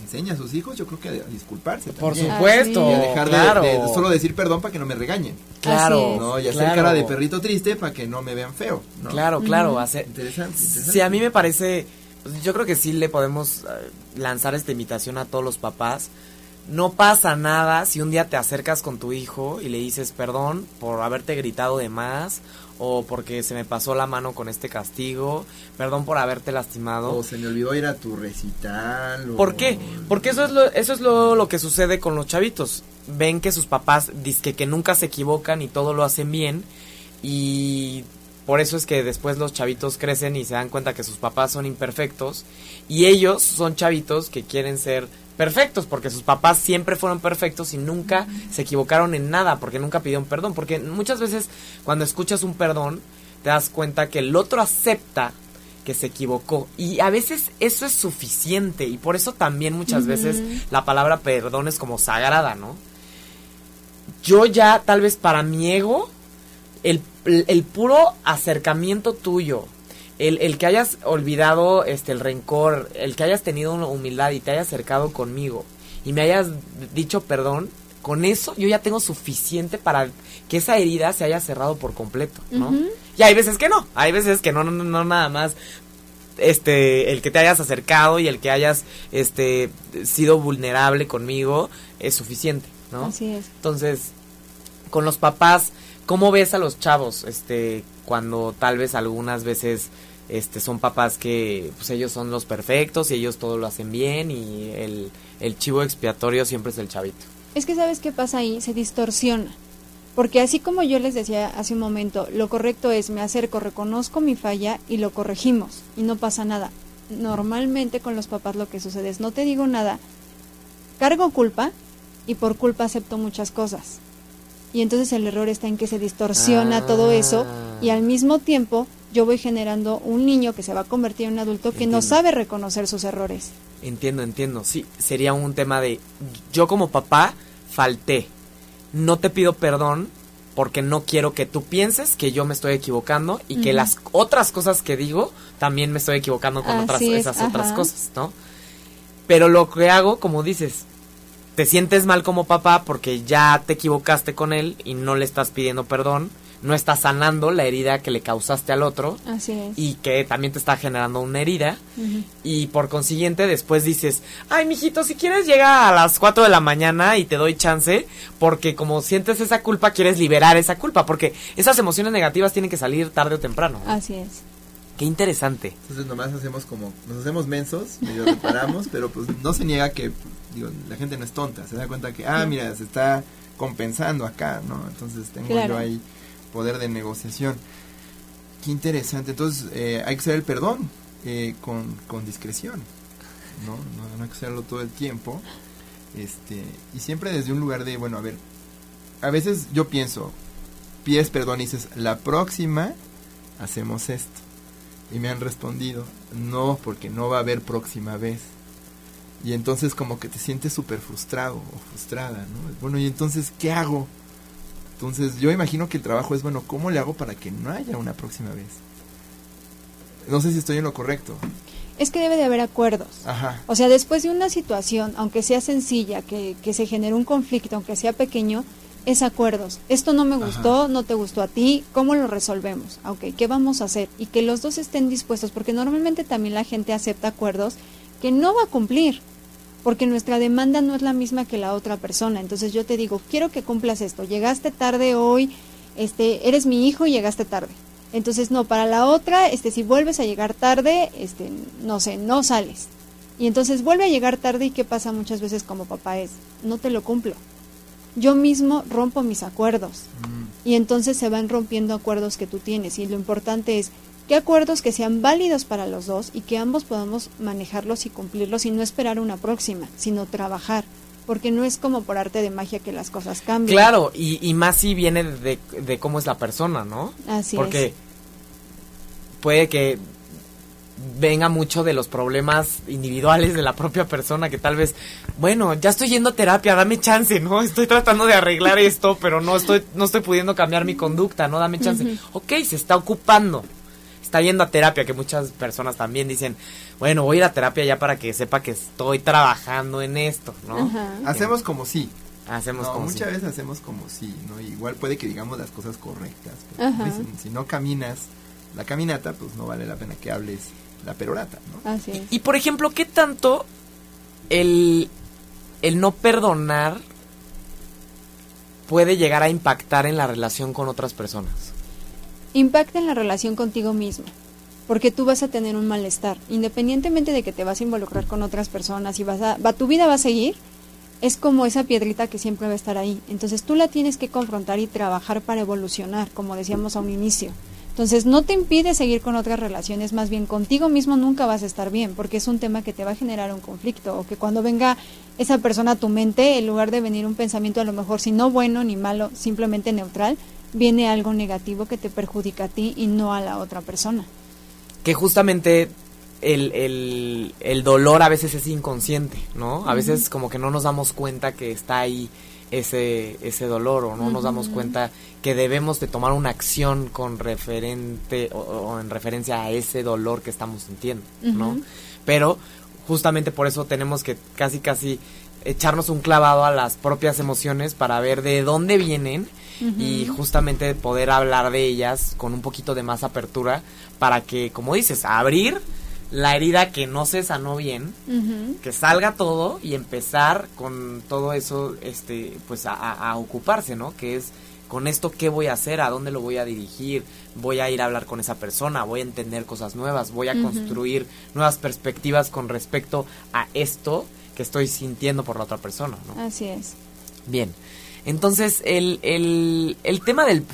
enseña a sus hijos, yo creo que a disculparse. Por supuesto. Y a dejar de, solo decir perdón para que no me regañen. Claro. ¿no? Y hacer cara de perrito triste para que no me vean feo. Claro, claro. interesante, Sí, a mí me parece. Pues, yo creo que sí le podemos eh, lanzar esta invitación a todos los papás. No pasa nada si un día te acercas con tu hijo y le dices perdón por haberte gritado de más o porque se me pasó la mano con este castigo, perdón por haberte lastimado. O se me olvidó ir a tu recital. ¿Por qué? Porque eso es lo, eso es lo, que sucede con los chavitos. Ven que sus papás dicen que nunca se equivocan y todo lo hacen bien y por eso es que después los chavitos crecen y se dan cuenta que sus papás son imperfectos y ellos son chavitos que quieren ser perfectos, porque sus papás siempre fueron perfectos y nunca se equivocaron en nada, porque nunca pidieron perdón. Porque muchas veces cuando escuchas un perdón, te das cuenta que el otro acepta que se equivocó. Y a veces eso es suficiente. Y por eso también muchas veces la palabra perdón es como sagrada, ¿no? Yo ya, tal vez para mi ego, el, el puro acercamiento tuyo el, que hayas olvidado este el rencor, el que hayas tenido una humildad y te hayas acercado conmigo y me hayas dicho perdón, con eso yo ya tengo suficiente para que esa herida se haya cerrado por completo, ¿no? Y hay veces que no, hay veces que no, no, no, nada más este el que te hayas acercado y el que hayas este sido vulnerable conmigo es suficiente, ¿no? Así es. Entonces, con los papás ¿Cómo ves a los chavos, este, cuando tal vez algunas veces este son papás que pues ellos son los perfectos y ellos todo lo hacen bien y el, el chivo expiatorio siempre es el chavito. Es que sabes qué pasa ahí, se distorsiona. Porque así como yo les decía hace un momento, lo correcto es me acerco, reconozco mi falla y lo corregimos y no pasa nada. Normalmente con los papás lo que sucede es no te digo nada, cargo culpa y por culpa acepto muchas cosas. Y entonces el error está en que se distorsiona todo eso y al mismo tiempo yo voy generando un niño que se va a convertir en un adulto que no sabe reconocer sus errores. Entiendo, entiendo. Sí, sería un tema de yo como papá falté. No te pido perdón porque no quiero que tú pienses que yo me estoy equivocando y que las otras cosas que digo también me estoy equivocando con otras esas otras cosas, ¿no? Pero lo que hago, como dices, te sientes mal como papá porque ya te equivocaste con él y no le estás pidiendo perdón no estás sanando la herida que le causaste al otro. Así es. Y que también te está generando una herida. Y por consiguiente, después dices, ay, mijito, si quieres llega a las 4 de la mañana y te doy chance, porque como sientes esa culpa, quieres liberar esa culpa, porque esas emociones negativas tienen que salir tarde o temprano. Así es. Qué interesante. Entonces nomás hacemos como, nos hacemos mensos, medio reparamos, pero pues no se niega que, digo, la gente no es tonta, se da cuenta que, ah, mira, se está compensando acá, ¿no? Entonces tengo yo ahí poder de negociación. Qué interesante. Entonces, eh, hay que hacer el perdón eh, con, con, discreción. ¿no? ¿no? hay que hacerlo todo el tiempo. Este, y siempre desde un lugar de, bueno, a ver, a veces yo pienso, pides perdón y dices, la próxima hacemos esto. Y me han respondido, no, porque no va a haber próxima vez. Y entonces como que te sientes súper frustrado o frustrada, ¿no? Bueno, y entonces, ¿qué hago? Entonces yo imagino que el trabajo es, bueno, ¿cómo le hago para que no haya una próxima vez? No sé si estoy en lo correcto. Es que debe de haber acuerdos. Ajá. O sea, después de una situación, aunque sea sencilla, que, que se genere un conflicto, aunque sea pequeño, es acuerdos. Esto no me gustó, no te gustó a ti, ¿cómo lo resolvemos? Ok, ¿qué vamos a hacer? Y que los dos estén dispuestos, porque normalmente también la gente acepta acuerdos que no va a cumplir porque nuestra demanda no es la misma que la otra persona. Entonces yo te digo, quiero que cumplas esto. Llegaste tarde hoy, este, eres mi hijo y llegaste tarde. Entonces no, para la otra, este, si vuelves a llegar tarde, este, no sé, no sales. Y entonces vuelve a llegar tarde y qué pasa muchas veces como papá es, no te lo cumplo. Yo mismo rompo mis acuerdos. Mm. Y entonces se van rompiendo acuerdos que tú tienes. Y lo importante es, ¿Qué acuerdos que sean válidos para los dos y que ambos podamos manejarlos y cumplirlos y no esperar una próxima, sino trabajar? Porque no es como por arte de magia que las cosas cambian. Claro, y, más si viene de, cómo es la persona, ¿no? Así Porque puede que venga mucho de los problemas individuales de la propia persona que tal vez, bueno, ya estoy yendo a terapia, dame chance, ¿no? Estoy tratando de arreglar esto, pero no estoy no estoy pudiendo cambiar mi conducta, ¿no? Dame chance. Ok, se está ocupando está yendo a terapia, que muchas personas también dicen, bueno, voy a ir a terapia ya para que sepa que estoy trabajando en esto, ¿no? Hacemos como sí. Hacemos como muchas veces hacemos como sí, ¿no? Igual puede que digamos las cosas correctas, pero si no caminas la caminata, pues no vale la pena que hables la perorata, ¿no? Así es. Y, por ejemplo, ¿qué tanto el, el no perdonar puede llegar a impactar en la relación con otras personas? impacta en la relación contigo mismo, porque tú vas a tener un malestar, independientemente de que te vas a involucrar con otras personas y vas a, va, tu vida va a seguir, es como esa piedrita que siempre va a estar ahí. Entonces tú la tienes que confrontar y trabajar para evolucionar, como decíamos a un inicio. Entonces no te impide seguir con otras relaciones, más bien contigo mismo nunca vas a estar bien, porque es un tema que te va a generar un conflicto, o que cuando venga esa persona a tu mente, en lugar de venir un pensamiento a lo mejor si no bueno ni malo, simplemente neutral, viene algo negativo que te perjudica a ti y no a la otra persona. Que justamente el, el, el dolor a veces es inconsciente, ¿no? A veces como que no nos damos cuenta que está ahí ese, ese dolor o no nos damos cuenta que debemos de tomar una acción con referente o, en referencia a ese dolor que estamos sintiendo, ¿no? Pero justamente por eso tenemos que casi casi echarnos un clavado a las propias emociones para ver de dónde vienen y justamente poder hablar de ellas con un poquito de más apertura para que, como dices, abrir la herida que no se sanó bien, que salga todo y empezar con todo eso, este, pues a, ocuparse, ¿no? Que es con esto qué voy a hacer, a dónde lo voy a dirigir, voy a ir a hablar con esa persona, voy a entender cosas nuevas, voy a construir nuevas perspectivas con respecto a esto que estoy sintiendo por la otra persona, ¿no? Así es. Bien, entonces el, el, el tema del...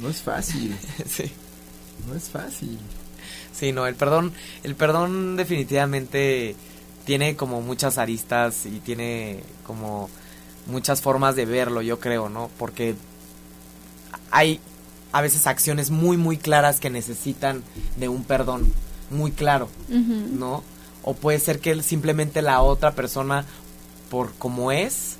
No es fácil, sí. no es fácil. Sí, no, el perdón, el perdón definitivamente tiene como muchas aristas y tiene como muchas formas de verlo, yo creo, ¿no? Porque hay a veces acciones muy, muy claras que necesitan de un perdón muy claro. ¿no? O puede ser que simplemente la otra persona, por como es,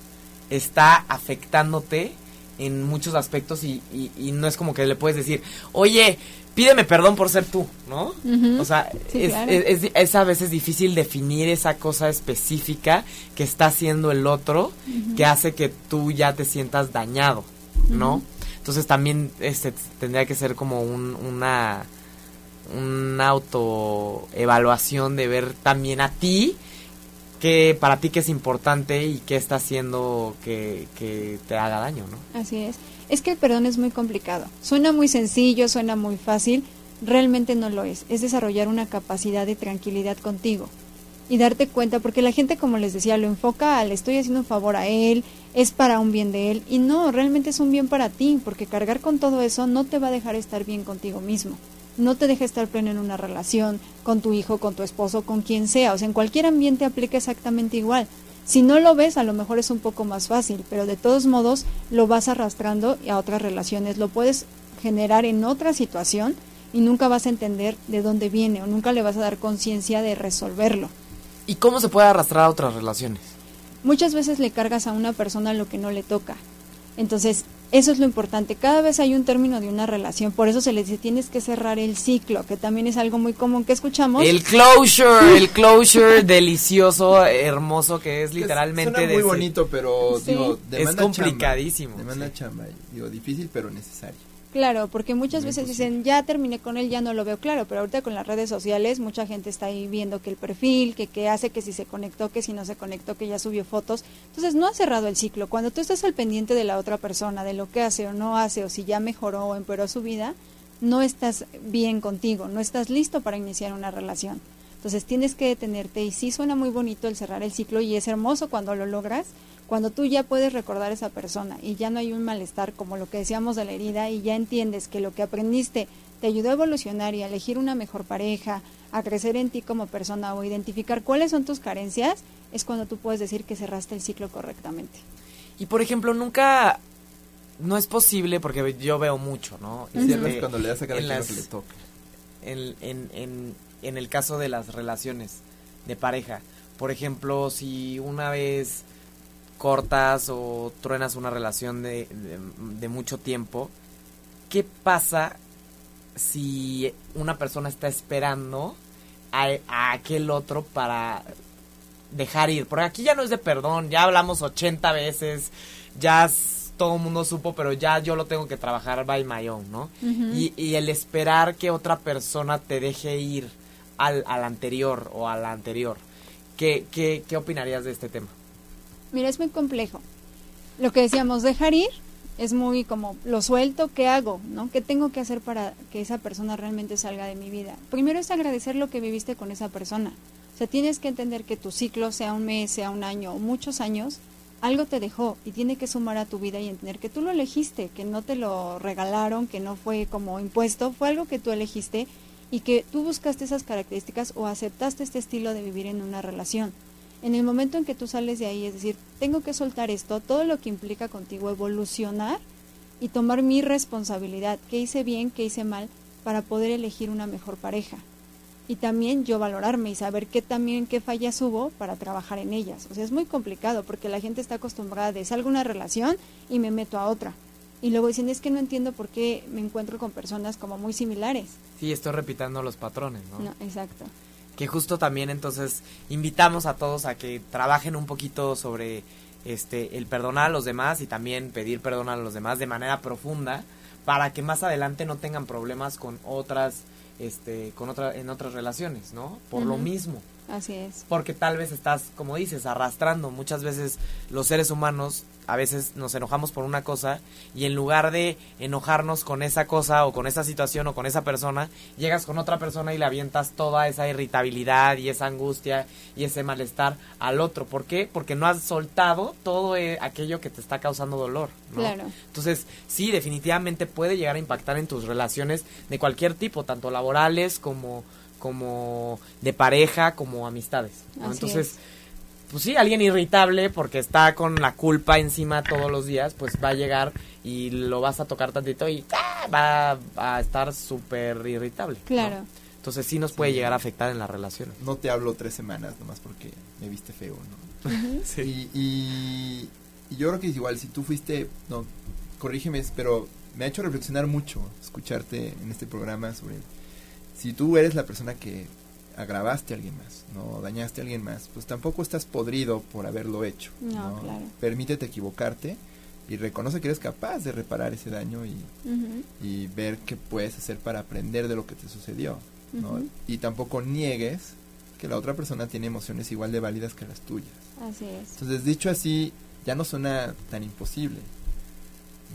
está afectándote en muchos aspectos y, y- y no es como que le puedes decir, oye, pídeme perdón por ser tú, ¿no? O sea, Sí, es, claro. es- es- es a veces difícil definir esa cosa específica que está haciendo el otro que hace que tú ya te sientas dañado, ¿no? Entonces también este tendría que ser como un, una una autoevaluación de ver también a ti que para ti que es importante y qué está haciendo que, que te haga daño, ¿no? Así es. Es que el perdón es muy complicado. Suena muy sencillo, suena muy fácil, realmente no lo es. Es desarrollar una capacidad de tranquilidad contigo y darte cuenta, porque la gente, como les decía, lo enfoca al estoy haciendo un favor a él, es para un bien de él, y no, realmente es un bien para ti, porque cargar con todo eso no te va a dejar estar bien contigo mismo. No te deja estar pleno en una relación con tu hijo, con tu esposo, con quien sea. O sea, en cualquier ambiente aplica exactamente igual. Si no lo ves, a lo mejor es un poco más fácil, pero de todos modos lo vas arrastrando a otras relaciones. Lo puedes generar en otra situación y nunca vas a entender de dónde viene o nunca le vas a dar conciencia de resolverlo. ¿Y cómo se puede arrastrar a otras relaciones? Muchas veces le cargas a una persona lo que no le toca. Entonces, eso es lo importante. Cada vez hay un término de una relación, por eso se le dice tienes que cerrar el ciclo, que también es algo muy común que escuchamos. El closure, el closure delicioso, hermoso que es literalmente Suena de muy bonito, pero Sí. digo, Es complicadísimo, chamba. Demanda sí. chamba, digo, difícil pero necesario. Claro, porque muchas veces posible. dicen, ya terminé con él, ya no lo veo claro, pero ahorita con las redes sociales mucha gente está ahí viendo que el perfil, que qué hace, que si se conectó, que si no se conectó, que ya subió fotos. Entonces no ha cerrado el ciclo. Cuando tú estás al pendiente de la otra persona, de lo que hace o no hace, o si ya mejoró o empeoró su vida, no estás bien contigo, no estás listo para iniciar una relación. Entonces tienes que detenerte y sí suena muy bonito el cerrar el ciclo y es hermoso cuando lo logras, cuando tú ya puedes recordar a esa persona y ya no hay un malestar como lo que decíamos de la herida y ya entiendes que lo que aprendiste te ayudó a evolucionar y a elegir una mejor pareja, a crecer en ti como persona o identificar cuáles son tus carencias, es cuando tú puedes decir que cerraste el ciclo correctamente. Y por ejemplo, nunca no es posible porque yo veo mucho, ¿no? Y cierras Este, cuando le das a cada en las- que le toca. en, en, en, en el caso de las relaciones de pareja. Por ejemplo, si una vez cortas o truenas una relación de, de, de mucho tiempo, ¿qué pasa si una persona está esperando a, a aquel otro para dejar ir? Porque aquí ya no es de perdón, ya hablamos 80 veces, ya todo el mundo supo, pero ya yo lo tengo que trabajar by my own, ¿no? y, y el esperar que otra persona te deje ir al, al anterior o a la anterior. ¿Qué, qué, ¿Qué opinarías de este tema? Mira, es muy complejo. Lo que decíamos, dejar ir es muy como, lo suelto, ¿qué hago? ¿No? ¿Qué tengo que hacer para que esa persona realmente salga de mi vida? Primero es agradecer lo que viviste con esa persona. O sea, tienes que entender que tu ciclo, sea un mes, sea un año o muchos años, algo te dejó y tiene que sumar a tu vida y entender que tú lo elegiste, que no te lo regalaron, que no fue como impuesto, fue algo que tú elegiste y que tú buscaste esas características o aceptaste este estilo de vivir en una relación. En el momento en que tú sales de ahí, es decir, tengo que soltar esto, todo lo que implica contigo evolucionar y tomar mi responsabilidad, qué hice bien, qué hice mal, para poder elegir una mejor pareja. Y también yo valorarme y saber qué también, qué fallas hubo para trabajar en ellas. O sea, es muy complicado porque la gente está acostumbrada de salgo una relación y me meto a otra. Y luego dicen, es que no entiendo por qué me encuentro con personas como muy similares. Sí, estoy repitiendo los patrones, ¿no? No, exacto. Que justo también entonces invitamos a todos a que trabajen un poquito sobre este el perdonar a los demás y también pedir perdón a los demás de manera profunda para que más adelante no tengan problemas con otras este con otra en otras relaciones, ¿no? Por lo mismo. Así es. Porque tal vez estás, como dices, arrastrando. Muchas veces los seres humanos a veces nos enojamos por una cosa y en lugar de enojarnos con esa cosa o con esa situación o con esa persona, llegas con otra persona y le avientas toda esa irritabilidad y esa angustia y ese malestar al otro. ¿Por qué? Porque no has soltado todo eh, aquello que te está causando dolor. ¿no? Claro. Entonces, sí, definitivamente puede llegar a impactar en tus relaciones de cualquier tipo, tanto laborales como como de pareja, como amistades. ¿no? Así Entonces, es. pues sí, alguien irritable porque está con la culpa encima todos los días, pues va a llegar y lo vas a tocar tantito y ¡ah! va a estar súper irritable. ¿no? Claro. Entonces sí nos puede llegar a afectar en las relaciones. No te hablo tres semanas nomás porque me viste feo, ¿no? Y, y, y yo creo que es igual, si tú fuiste, no, corrígeme, pero me ha hecho reflexionar mucho escucharte en este programa sobre si tú eres la persona que agravaste a alguien más, no dañaste a alguien más, pues tampoco estás podrido por haberlo hecho. No, claro. Permítete equivocarte y reconoce que eres capaz de reparar ese daño y, ver qué puedes hacer para aprender de lo que te sucedió. ¿no? Y tampoco niegues que la otra persona tiene emociones igual de válidas que las tuyas. Así es. Entonces, dicho así, ya no suena tan imposible.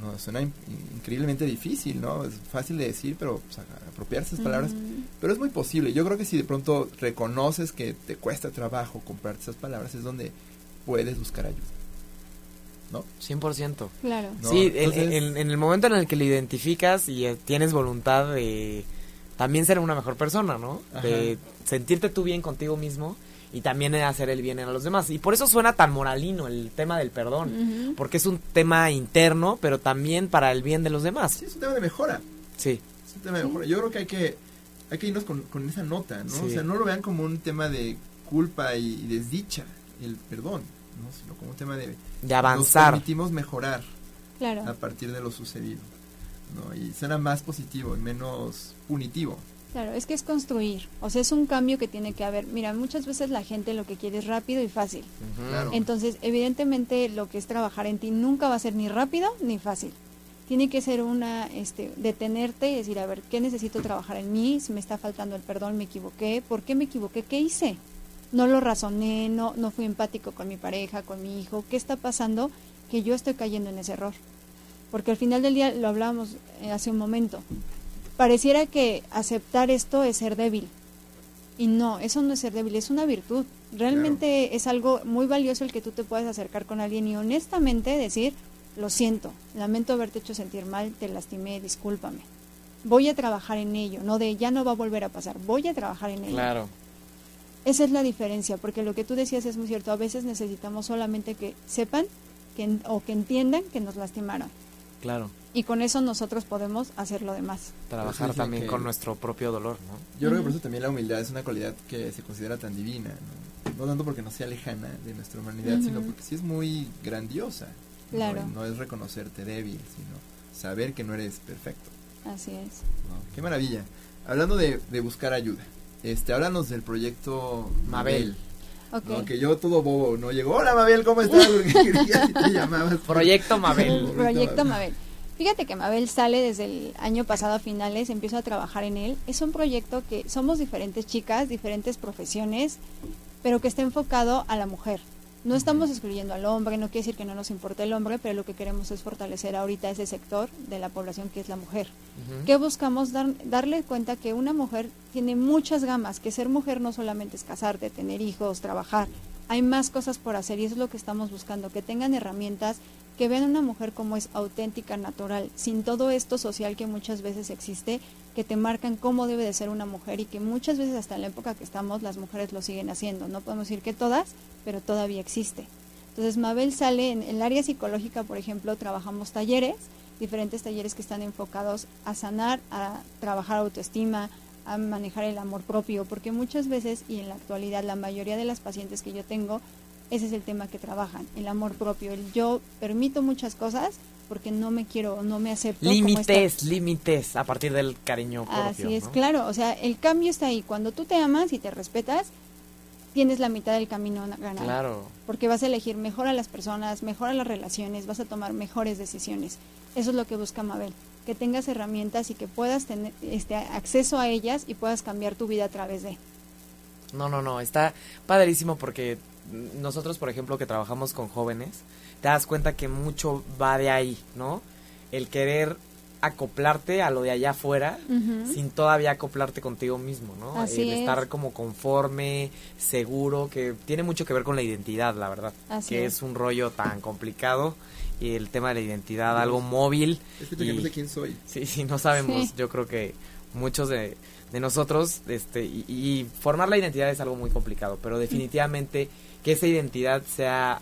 No, suena in- increíblemente difícil, ¿no? Es fácil de decir, pero pues, apropiarse esas palabras. Pero es muy posible. Yo creo que si de pronto reconoces que te cuesta trabajo comprarte esas palabras, es donde puedes buscar ayuda. ¿No? 100%. Claro. No, sí, en- entonces- en, en el momento en el que lo identificas y eh, tienes voluntad de también ser una mejor persona, ¿no? Ajá. De sentirte tú bien contigo mismo y también hacer el bien a los demás. Y por eso suena tan moralino el tema del perdón, porque es un tema interno, pero también para el bien de los demás. Sí, es un tema de mejora. Sí, Es un tema de mejora. Yo creo que hay que, hay que irnos con, con esa nota, ¿no? Sí. O sea, no lo vean como un tema de culpa y, y desdicha, el perdón, ¿no? Sino como un tema de... de avanzar. Nos permitimos mejorar Claro. a partir de lo sucedido, ¿no? Y suena más positivo y menos punitivo. Claro, es que es construir, o sea, es un cambio que tiene que haber. Mira, muchas veces la gente lo que quiere es rápido y fácil. Claro. Entonces, evidentemente, lo que es trabajar en ti nunca va a ser ni rápido ni fácil. Tiene que ser una, este, detenerte y decir, a ver, ¿qué necesito trabajar en mí? Si me está faltando el perdón, me equivoqué. ¿Por qué me equivoqué? ¿Qué hice? No lo razoné, no, no fui empático con mi pareja, con mi hijo. ¿Qué está pasando que yo estoy cayendo en ese error? Porque al final del día, lo hablábamos eh, hace un momento, pareciera que aceptar esto es ser débil. Y no, eso no es ser débil, es una virtud. Realmente es algo muy valioso el que tú te puedas acercar con alguien y honestamente decir, lo siento, lamento haberte hecho sentir mal, te lastimé, discúlpame. Voy a trabajar en ello, no de ya no va a volver a pasar, voy a trabajar en ello. Claro. Esa es la diferencia, porque lo que tú decías es muy cierto, a veces necesitamos solamente que sepan que, o que entiendan que nos lastimaron. Claro. Y con eso nosotros podemos hacer lo demás. Trabajar decía también con nuestro propio dolor, ¿no? Yo creo que por eso también la humildad es una cualidad que se considera tan divina, ¿no? No tanto porque no sea lejana de nuestra humanidad, sino porque sí es muy grandiosa. ¿no? Claro. No, es reconocerte débil, sino saber que no eres perfecto. Así es. ¿no? Qué maravilla. Hablando de, de buscar ayuda, este, háblanos del proyecto Mabel. Ok. ¿no? Que yo todo bobo, ¿no? Llegó, hola Mabel, ¿cómo estás? Porque te llamabas. Proyecto Mabel. Proyecto Mabel. Fíjate que Mabel sale desde el año pasado a finales, empiezo a trabajar en él. Es un proyecto que somos diferentes chicas, diferentes profesiones, pero que está enfocado a la mujer. No estamos excluyendo al hombre, no quiere decir que no nos importe el hombre, pero lo que queremos es fortalecer ahorita ese sector de la población que es la mujer. Ujú. ¿Qué buscamos? Dar, darle cuenta que una mujer tiene muchas gamas, que ser mujer no solamente es casarte, tener hijos, trabajar. Hay más cosas por hacer y eso es lo que estamos buscando, que tengan herramientas, que vean a una mujer como es auténtica, natural, sin todo esto social que muchas veces existe, que te marcan cómo debe de ser una mujer y que muchas veces hasta en la época que estamos las mujeres lo siguen haciendo. No podemos decir que todas, pero todavía existe. Entonces Mabel sale en el área psicológica, por ejemplo, trabajamos talleres, diferentes talleres que están enfocados a sanar, a trabajar autoestima, a manejar el amor propio, porque muchas veces y en la actualidad la mayoría de las pacientes que yo tengo, ese es el tema que trabajan, el amor propio, el yo permito muchas cosas porque no me quiero, no me acepto. Límites, límites, a partir del cariño propio. Así es, ¿no? claro, o sea, el cambio está ahí, cuando tú te amas y te respetas, tienes la mitad del camino ganado. Claro. Porque vas a elegir mejor a las personas, mejor a las relaciones, vas a tomar mejores decisiones. Eso es lo que busca Mabel, que tengas herramientas y que puedas tener este acceso a ellas y puedas cambiar tu vida a través de. No, no, no, está padrísimo porque nosotros, por ejemplo, que trabajamos con jóvenes, te das cuenta que mucho va de ahí, ¿no? El querer acoplarte a lo de allá afuera sin todavía acoplarte contigo mismo, ¿no? Así el estar como conforme, seguro, que tiene mucho que ver con la identidad, la verdad. Así que es. es. un rollo tan complicado y el tema de la identidad, algo móvil. Es que y- no sé quién soy. Sí, sí, no sabemos. Sí. Yo creo que muchos de, de nosotros, este, y, y formar la identidad es algo muy complicado, pero definitivamente que esa identidad sea,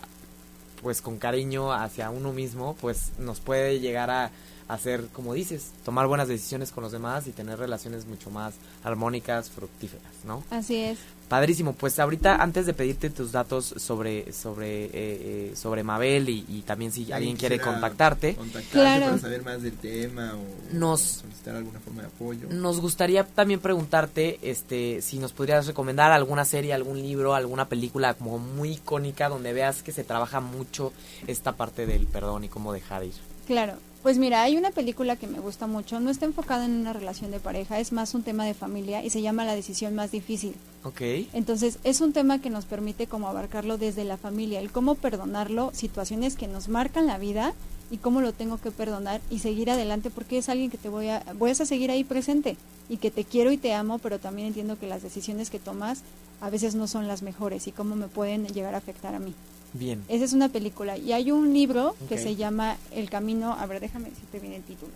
pues, con cariño hacia uno mismo, pues, nos puede llegar a hacer, como dices, tomar buenas decisiones con los demás y tener relaciones mucho más armónicas, fructíferas, ¿no? Así es. Padrísimo, pues ahorita antes de pedirte tus datos sobre sobre eh, eh, sobre Mabel y, y también si alguien quiere contactarte, contactarte Claro. para saber más del tema o Nos- solicitar alguna forma de apoyo. Nos gustaría también preguntarte este si nos podrías recomendar alguna serie, algún libro, alguna película como muy icónica donde veas que se trabaja mucho esta parte del perdón y cómo dejar ir. Claro. Pues mira, hay una película que me gusta mucho, no está enfocada en una relación de pareja, es más un tema de familia y se llama La decisión más difícil. Ok. Entonces, es un tema que nos permite como abarcarlo desde la familia, el cómo perdonarlo, situaciones que nos marcan la vida y cómo lo tengo que perdonar y seguir adelante porque es alguien que te voy a voy a seguir ahí presente y que te quiero y te amo, pero también entiendo que las decisiones que tomas a veces no son las mejores y cómo me pueden llegar a afectar a mí. Bien. Esa es una película y hay un libro que se llama El camino, a ver, déjame decirte bien el título.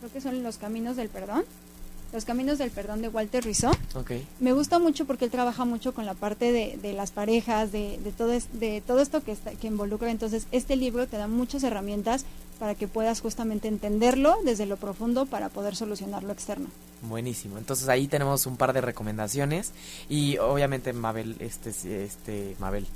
Creo que son Los caminos del perdón. Los caminos del perdón de Walter Rizzo. Ok. Me gusta mucho porque él trabaja mucho con la parte de, de las parejas, de, de, todo es- de todo esto que, está, que involucra. Entonces, este libro te da muchas herramientas para que puedas justamente entenderlo desde lo profundo para poder solucionar lo externo. Buenísimo. Entonces ahí tenemos un par de recomendaciones y obviamente Mabel, este, este, Mabel,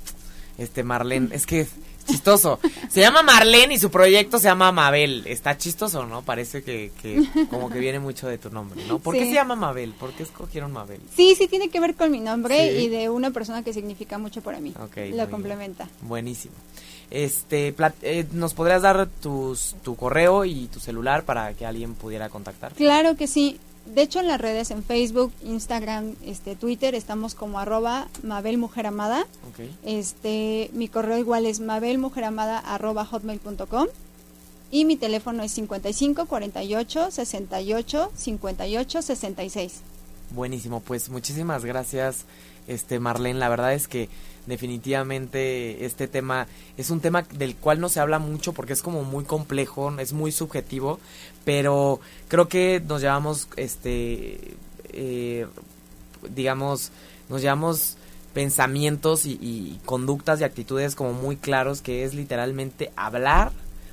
este Marlene, es que es chistoso. Se llama Marlene y su proyecto se llama Mabel. Está chistoso, ¿no? Parece que, que como que viene mucho de tu nombre, ¿no? ¿Por qué se llama Mabel? ¿Por qué escogieron Mabel? Sí, sí tiene que ver con mi nombre Sí. y de una persona que significa mucho para mí. Ok, muy lo bien. complementa. Buenísimo. Este, eh, ¿nos podrías dar tus, tu correo y tu celular para que alguien pudiera contactar? Claro que sí. De hecho, en las redes, en Facebook, Instagram, este, Twitter, estamos como arroba Mabel Mujer Amada. Ok. Este, mi correo igual es mabelmujeramada arroba hotmail.com y mi teléfono es 55 48 68 58 66. Buenísimo, pues muchísimas gracias, este Marlene. La verdad es que definitivamente este tema es un tema del cual no se habla mucho porque es como muy complejo, es muy subjetivo, pero creo que nos llevamos, este, eh, digamos, nos llevamos pensamientos y, y conductas y actitudes como muy claros que es literalmente hablar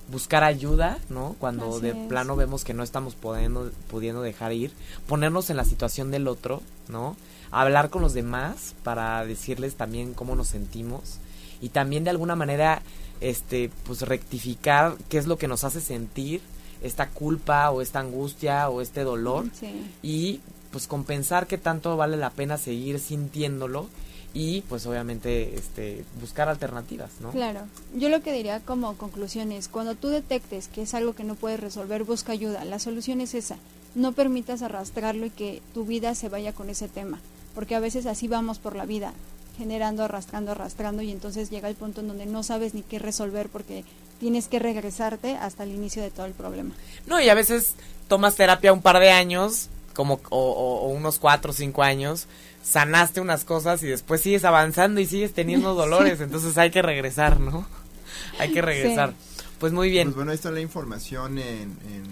buscar ayuda, ¿no? Cuando Así de es. plano vemos que no estamos pudiendo, pudiendo dejar ir, ponernos en la situación del otro, ¿no? Hablar con los demás para decirles también cómo nos sentimos y también de alguna manera, este, pues rectificar qué es lo que nos hace sentir esta culpa o esta angustia o este dolor Sí. y pues compensar qué tanto vale la pena seguir sintiéndolo y pues obviamente este buscar alternativas, ¿no? Claro. Yo lo que diría como conclusión es, cuando tú detectes que es algo que no puedes resolver, busca ayuda. La solución es esa. No permitas arrastrarlo y que tu vida se vaya con ese tema, porque a veces así vamos por la vida, generando, arrastrando, arrastrando y entonces llega el punto en donde no sabes ni qué resolver porque tienes que regresarte hasta el inicio de todo el problema. No, y a veces tomas terapia un par de años, como o, o- o unos cuatro o cinco años, sanaste unas cosas y después sigues avanzando y sigues teniendo dolores, entonces hay que regresar, ¿no? Hay que regresar. Pues muy bien. Pues bueno, ahí está la información en, en,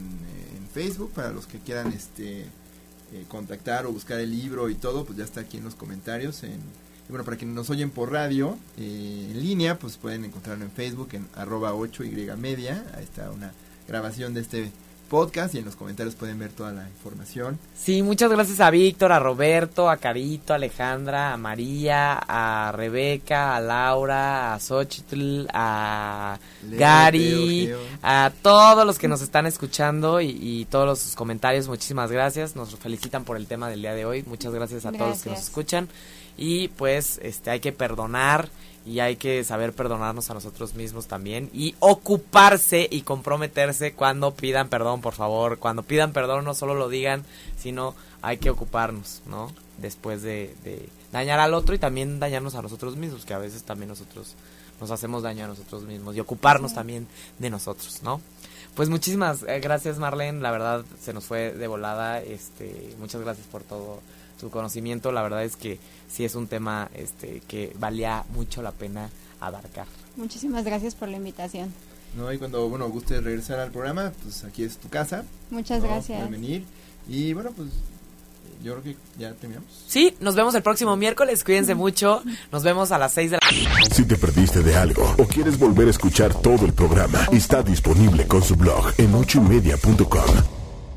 en Facebook para los que quieran este eh, contactar o buscar el libro y todo, pues ya está aquí en los comentarios. En, y bueno, para quienes nos oyen por radio eh, en línea, pues pueden encontrarlo en Facebook en arroba 8y media. Ahí está una grabación de este podcast y en los comentarios pueden ver toda la información. Sí, muchas gracias a Víctor, a Roberto, a Carito, a Alejandra, a María, a Rebeca, a Laura, a Xochitl, a Leo, Gary, a todos los que nos están escuchando y, y todos los comentarios. Muchísimas gracias. Nos felicitan por el tema del día de hoy. Muchas gracias a todos los que nos escuchan. Y pues este hay que perdonar y hay que saber perdonarnos a nosotros mismos también y ocuparse y comprometerse cuando pidan perdón, por favor. Cuando pidan perdón no solo lo digan, sino hay que ocuparnos, ¿no? Después de, de dañar al otro y también dañarnos a nosotros mismos, que a veces también nosotros nos hacemos daño a nosotros mismos y ocuparnos también de nosotros, ¿no? Pues muchísimas eh, gracias Marlene, la verdad se nos fue de volada, este, muchas gracias por todo tu conocimiento, la verdad es que sí es un tema este que valía mucho la pena abarcar. Muchísimas gracias por la invitación. No, y cuando, bueno, guste regresar al programa, pues aquí es tu casa. Muchas ¿no? gracias. Pueden venir. Y bueno, pues yo creo que ya terminamos. Sí, nos vemos el próximo miércoles, cuídense mucho, nos vemos a las 6 de la Si te perdiste de algo o quieres volver a escuchar todo el programa, está disponible con su blog en ochoymedia.com.